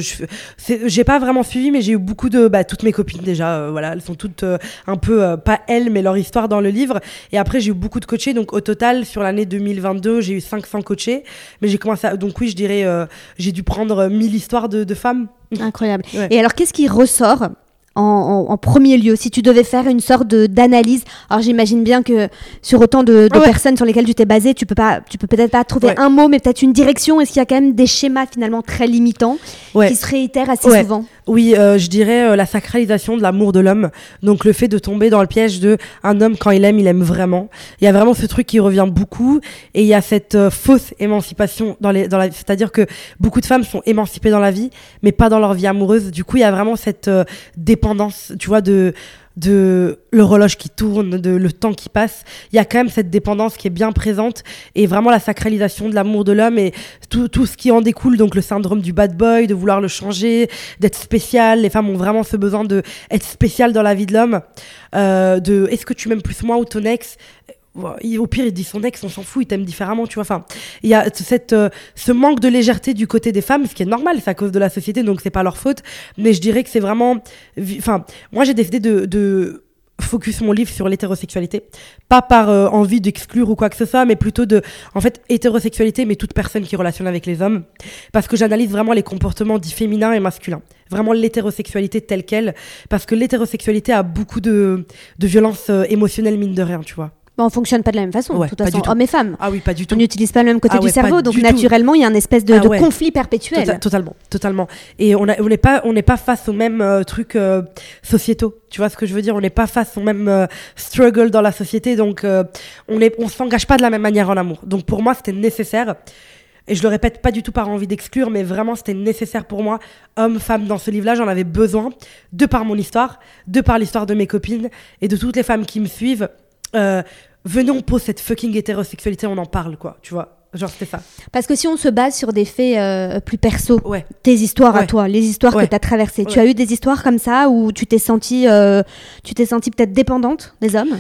j'ai pas vraiment suivi, mais j'ai eu beaucoup de. Bah, toutes mes copines déjà, euh, voilà, elles sont toutes euh, un peu, euh, pas elles, mais leur histoire dans le livre. Et après, j'ai eu beaucoup de coachés. Donc au total, sur l'année 2022, j'ai eu 500 coachés. Mais j'ai commencé à. Donc oui, je dirais, euh, j'ai dû prendre euh, 1000 histoires de, de femmes. [laughs] Incroyable. Ouais. Et alors, qu'est-ce qui ressort en, en- en premier lieu si tu devais faire une sorte d'analyse? Alors, j'imagine bien que sur autant de, de Ah ouais. personnes sur lesquelles tu t'es basé, tu peux pas, tu peux peut-être pas trouver Ouais. un mot, mais peut-être une direction. Est-ce qu'il y a quand même des schémas finalement très limitants Ouais. qui se réitèrent assez souvent? Oui, euh, je dirais euh, la sacralisation de l'amour de l'homme. Donc le fait de tomber dans le piège de un homme quand il aime, il aime vraiment. Il y a vraiment ce truc qui revient beaucoup et il y a cette euh, fausse émancipation dans les dans la c'est-à-dire que beaucoup de femmes sont émancipées dans la vie mais pas dans leur vie amoureuse. Du coup, il y a vraiment cette euh, dépendance, tu vois de de l'horloge qui tourne, de le temps qui passe, il y a quand même cette dépendance qui est bien présente et vraiment la sacralisation de l'amour de l'homme et tout, tout ce qui en découle, donc le syndrome du bad boy, de vouloir le changer, d'être spécial. Les femmes ont vraiment ce besoin de être spécial dans la vie de l'homme, euh, de est-ce que tu m'aimes plus moi ou ton ex? Au pire, il dit son ex, on s'en fout, il t'aime différemment, tu vois. Enfin, il y a cette, euh, ce manque de légèreté du côté des femmes, ce qui est normal, c'est à cause de la société, donc c'est pas leur faute. Mais je dirais que c'est vraiment, enfin, moi j'ai décidé de, de focus mon livre sur l'hétérosexualité, pas par euh, envie d'exclure ou quoi que ce soit, mais plutôt de, en fait, hétérosexualité, mais toute personne qui relationne avec les hommes, parce que j'analyse vraiment les comportements dits féminins et masculins, vraiment l'hétérosexualité telle quelle, parce que l'hétérosexualité a beaucoup de, de violence euh, émotionnelle mine de rien, tu vois. Bah, On fonctionne pas de la même façon, Ouais, de toute façon, hommes et femmes. Ah oui, pas du tout. On n'utilise pas le même côté Ah du ouais, cerveau, donc du naturellement, il y a un espèce de, Ah de ouais. conflit perpétuel. Tota- totalement, totalement. Et on n'est pas, on n'est pas face aux mêmes euh, trucs euh, sociétaux. Tu vois ce que je veux dire? On n'est pas face aux mêmes euh, struggles dans la société, donc euh, on on s'engage pas de la même manière en amour. Donc pour moi, c'était nécessaire. Et je le répète pas du tout par envie d'exclure, mais vraiment c'était nécessaire pour moi, homme, femme, dans ce livre-là, j'en avais besoin, de par mon histoire, de par l'histoire de mes copines et de toutes les femmes qui me suivent. Euh, venez, on pose cette fucking hétérosexualité, on en parle, quoi, tu vois. Genre, c'était ça. Parce que si on se base sur des faits euh, plus perso, Ouais. tes histoires à toi, les histoires Ouais. que tu as traversées, tu as eu des histoires comme ça où tu t'es sentie euh, tu t'es sentie peut-être dépendante des hommes?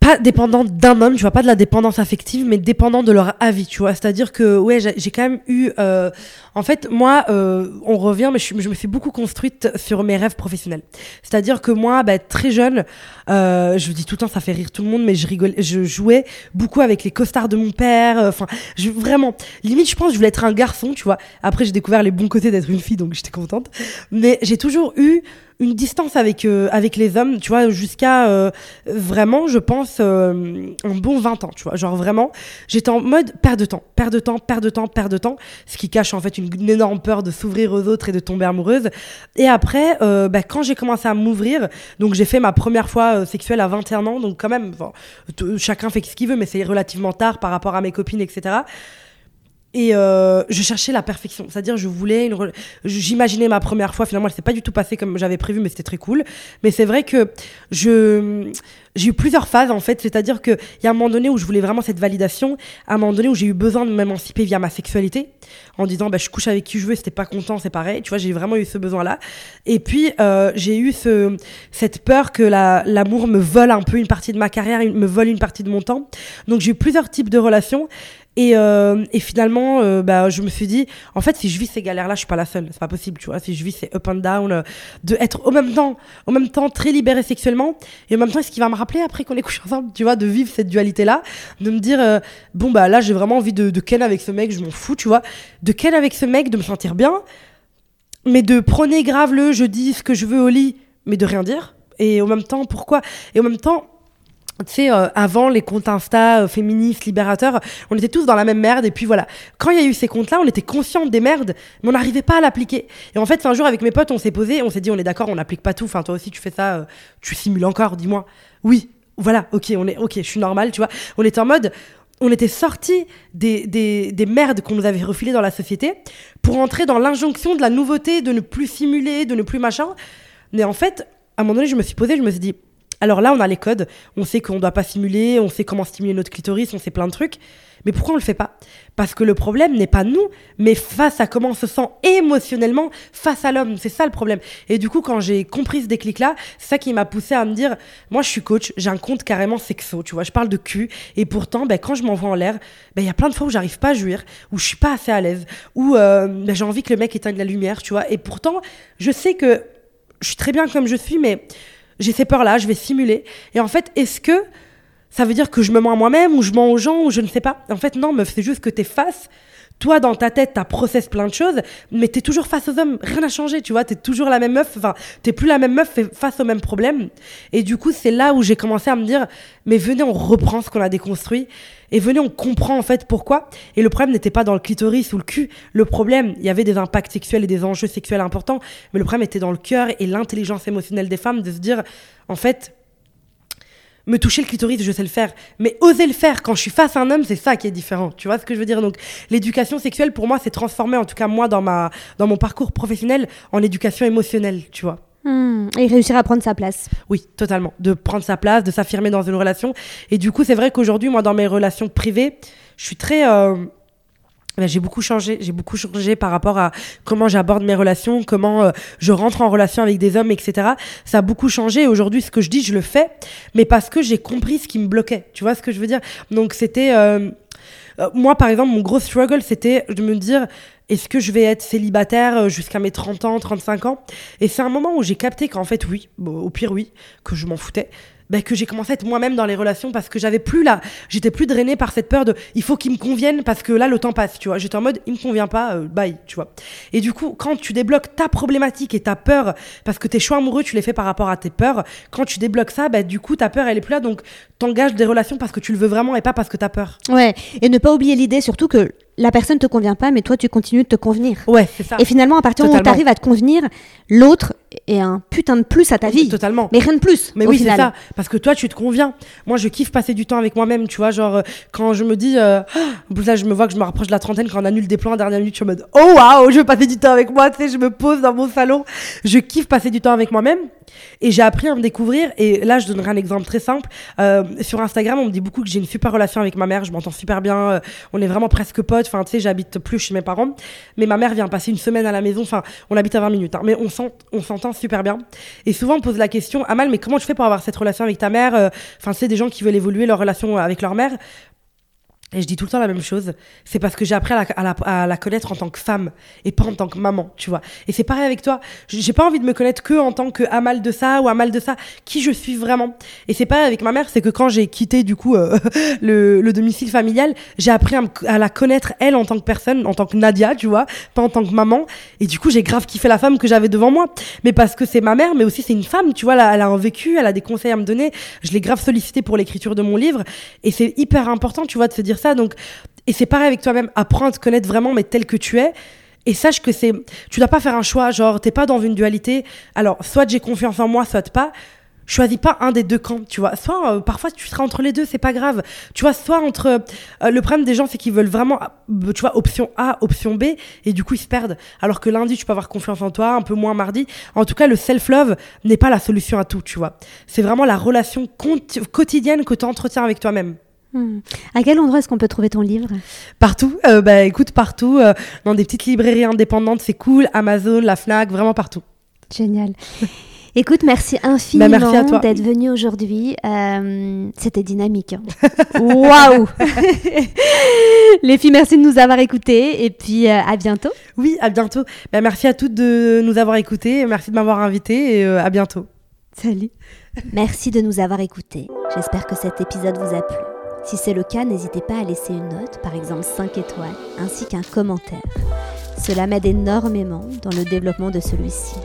Pas dépendant d'un homme, tu vois, pas de la dépendance affective, mais dépendant de leur avis, tu vois. C'est-à-dire que, ouais, j'ai quand même eu. euh, en fait, moi, euh, on revient, mais je, me suis beaucoup construite sur mes rêves professionnels. C'est-à-dire que moi, bah, très jeune, euh, je vous dis tout le temps, ça fait rire tout le monde, mais je rigolais, je jouais beaucoup avec les costards de mon père. euh, Enfin, vraiment, limite, je pense, je voulais être un garçon, tu vois. Après, j'ai découvert les bons côtés d'être une fille, donc j'étais contente. Mais j'ai toujours eu une distance avec euh, avec les hommes, tu vois, jusqu'à euh, vraiment, je pense, euh, un bon 20 ans, tu vois. Genre vraiment, j'étais en mode perte de temps, perte de temps, perte de temps, perte de temps, ce qui cache en fait une, énorme peur de s'ouvrir aux autres et de tomber amoureuse. Et après, euh, bah, quand j'ai commencé à m'ouvrir, donc j'ai fait ma première fois euh, sexuelle à 21 ans, donc quand même, chacun fait ce qu'il veut, mais c'est relativement tard par rapport à mes copines, etc. Et euh, je cherchais la perfection, c'est-à-dire je voulais une, j'imaginais ma première fois. Finalement, elle s'est pas du tout passée comme j'avais prévu, mais c'était très cool. Mais c'est vrai que je j'ai eu plusieurs phases en fait, c'est-à-dire que il y a un moment donné où je voulais vraiment cette validation, à un moment donné où j'ai eu besoin de m'émanciper via ma sexualité, en disant bah je couche avec qui je veux, c'était pas content, c'est pareil. Tu vois, j'ai vraiment eu ce besoin-là. Et puis euh, j'ai eu ce cette peur que la- l'amour me vole un peu une partie de ma carrière, me vole une partie de mon temps. Donc j'ai eu plusieurs types de relations. Et, euh, et finalement, euh, bah, je me suis dit, en fait, si je vis ces galères-là, je suis pas la seule. C'est pas possible, tu vois. Si je vis ces up and down, euh, de être au même temps, au même temps très libérée sexuellement, et en même temps, ce qui va me rappeler après qu'on est couché ensemble, tu vois, de vivre cette dualité-là, de me dire, euh, bon bah là, j'ai vraiment envie de, de ken avec ce mec, je m'en fous, tu vois, de ken avec ce mec, de me sentir bien, mais de prôner grave le, je dis ce que je veux au lit, mais de rien dire. Et en même temps, pourquoi? Et en même temps, tu sais, euh, avant les comptes Insta euh, féministes, libérateurs, on était tous dans la même merde. Et puis voilà, quand il y a eu ces comptes-là, on était conscients des merdes, mais on n'arrivait pas à l'appliquer. Et en fait, un jour, avec mes potes, on s'est posé, on s'est dit, on est d'accord, on n'applique pas tout. Enfin, toi aussi, tu fais ça, euh, tu simules encore, dis-moi. Oui. voilà, ok, on est, ok, je suis normale, tu vois. On était en mode, on était sorti des, des, des merdes qu'on nous avait refilées dans la société pour entrer dans l'injonction de la nouveauté, de ne plus simuler, de ne plus machin. Mais en fait, à un moment donné, je me suis posée, je me suis dit, alors là, on a les codes, on sait qu'on ne doit pas simuler, on sait comment stimuler notre clitoris, on sait plein de trucs. Mais pourquoi on le fait pas? Parce que le problème n'est pas nous, mais face à comment on se sent émotionnellement face à l'homme. C'est ça le problème. Et du coup, quand j'ai compris ce déclic-là, c'est ça qui m'a poussé à me dire, moi, je suis coach, j'ai un compte carrément sexo, tu vois, je parle de cul, et pourtant, ben, quand je m'envoie en l'air, ben, il y a plein de fois où j'arrive pas à jouir, où je suis pas assez à l'aise, où euh, ben, j'ai envie que le mec éteigne la lumière, tu vois. Et pourtant, je sais que je suis très bien comme je suis, mais j'ai ces peurs-là, je vais simuler. Et en fait, est-ce que ça veut dire que je me mens à moi-même ou je mens aux gens ou je ne sais pas? En fait, non, meuf, c'est juste que t'es face. Toi, dans ta tête, t'as process plein de choses, mais t'es toujours face aux hommes. Rien n'a changé, tu vois. T'es toujours la même meuf. Enfin, t'es plus la même meuf face aux mêmes problèmes. Et du coup, c'est là où j'ai commencé à me dire, mais venez, on reprend ce qu'on a déconstruit. Et venez, on comprend en fait pourquoi. Et le problème n'était pas dans le clitoris ou le cul. Le problème, il y avait des impacts sexuels et des enjeux sexuels importants, mais le problème était dans le cœur et l'intelligence émotionnelle des femmes de se dire, en fait, me toucher le clitoris, je sais le faire. Mais oser le faire quand je suis face à un homme, c'est ça qui est différent. Tu vois ce que je veux dire? Donc, l'éducation sexuelle, pour moi, s'est transformée, en tout cas moi, dans, ma, dans mon parcours professionnel, en éducation émotionnelle, tu vois. Hmm. Et réussir à prendre sa place. Oui, totalement. De prendre sa place, de s'affirmer dans une relation. Et du coup, c'est vrai qu'aujourd'hui, moi, dans mes relations privées, je suis très... euh, ben, j'ai beaucoup changé, j'ai beaucoup changé par rapport à comment j'aborde mes relations, comment euh, je rentre en relation avec des hommes, etc. Ça a beaucoup changé. Aujourd'hui, ce que je dis, je le fais, mais parce que j'ai compris ce qui me bloquait. Tu vois ce que je veux dire? Donc, c'était euh, euh, moi, par exemple, mon gros struggle, c'était de me dire est-ce que je vais être célibataire euh, jusqu'à mes 30 ans, 35 ans? Et c'est un moment où j'ai capté qu'en fait, oui, au pire, oui, que je m'en foutais. Ben, que j'ai commencé à être moi-même dans les relations parce que j'avais plus là, j'étais plus drainée par cette peur de il faut qu'il me convienne parce que là le temps passe, tu vois. J'étais en mode il me convient pas, euh, bye, tu vois. Et du coup, quand tu débloques ta problématique et ta peur, parce que tes choix amoureux, tu les fais par rapport à tes peurs, quand tu débloques ça, ben, du coup, ta peur, elle est plus là, donc t'engages des relations parce que tu le veux vraiment et pas parce que t'as peur. Ouais, et ne pas oublier l'idée surtout que la personne te convient pas, mais toi tu continues de te convenir. Ouais, c'est ça. Et finalement, à partir du moment où tu Totalement. arrives à te convenir, l'autre est un putain de plus à ta vie. Totalement. Mais rien de plus. Mais au oui, c'est ça. Parce que toi, tu te conviens. Moi, je kiffe passer du temps avec moi-même, tu vois. Genre, euh, quand je me dis, euh, en plus [gasps] là, je me vois que je me rapproche de la trentaine, quand on annule des plans à dernière minute, je suis en mode, oh waouh, je veux passer du temps avec moi, tu sais, je me pose dans mon salon. Je kiffe passer du temps avec moi-même. Et j'ai appris à me découvrir. Et là, je donnerai un exemple très simple. Euh, sur Instagram, on me dit beaucoup que j'ai une super relation avec ma mère. Je m'entends super bien. euh, on est vraiment presque potes. Enfin, tu sais, j'habite plus chez mes parents. Mais ma mère vient passer une semaine à la maison. Enfin, on habite à 20 minutes. hein. mais on s'ent- on s'entend super bien. Et souvent, on pose la question, Amal, mais comment tu fais pour avoir cette relation avec ta mère? Euh, Enfin, c'est des gens qui veulent évoluer leur relation avec leur mère. Et je dis tout le temps la même chose. C'est parce que j'ai appris à la, à, la, à la connaître en tant que femme et pas en tant que maman, tu vois. Et c'est pareil avec toi. J'ai pas envie de me connaître que en tant que Amal de ça ou Amal de ça. Qui je suis vraiment? Et c'est pareil avec ma mère. C'est que quand j'ai quitté, du coup, euh, [laughs] le, le domicile familial, j'ai appris à, la connaître, elle, en tant que personne, en tant que Nadia, tu vois. Pas en tant que maman. Et du coup, j'ai grave kiffé la femme que j'avais devant moi. Mais parce que c'est ma mère, mais aussi c'est une femme, tu vois. Elle a, elle a un vécu, elle a des conseils à me donner. Je l'ai grave sollicité pour l'écriture de mon livre. Et c'est hyper important, tu vois, de se dire Donc, et c'est pareil avec toi-même. Apprends à te connaître vraiment, mais tel que tu es. Et sache que c'est, tu dois pas faire un choix, genre, t'es pas dans une dualité. Alors, soit j'ai confiance en moi, soit pas. Choisis pas un des deux camps, tu vois. Soit, euh, parfois, tu seras entre les deux, c'est pas grave. Tu vois, soit entre, euh, le problème des gens, c'est qu'ils veulent vraiment, euh, tu vois, option A, option B, et du coup, ils se perdent. Alors que lundi, tu peux avoir confiance en toi, un peu moins mardi. En tout cas, le self-love n'est pas la solution à tout, tu vois. C'est vraiment la relation quotidienne que tu entretiens avec toi-même. Hmm. À quel endroit est-ce qu'on peut trouver ton livre? Partout, euh, bah écoute, partout, euh, dans des petites librairies indépendantes, c'est cool, Amazon, la Fnac, vraiment partout. Génial. [laughs] Écoute, merci infiniment Bah, merci toi. d'être venu aujourd'hui. Euh, C'était dynamique. hein. [laughs] Waouh [laughs] Les filles, merci de nous avoir écoutés et puis à bientôt. Oui, à bientôt. Bah, merci à toutes de nous avoir écoutés, merci de m'avoir invité et à bientôt. Salut. Merci de nous avoir écoutés. J'espère que cet épisode vous a plu. Si c'est le cas, n'hésitez pas à laisser une note, par exemple 5 étoiles, ainsi qu'un commentaire. Cela m'aide énormément dans le développement de celui-ci.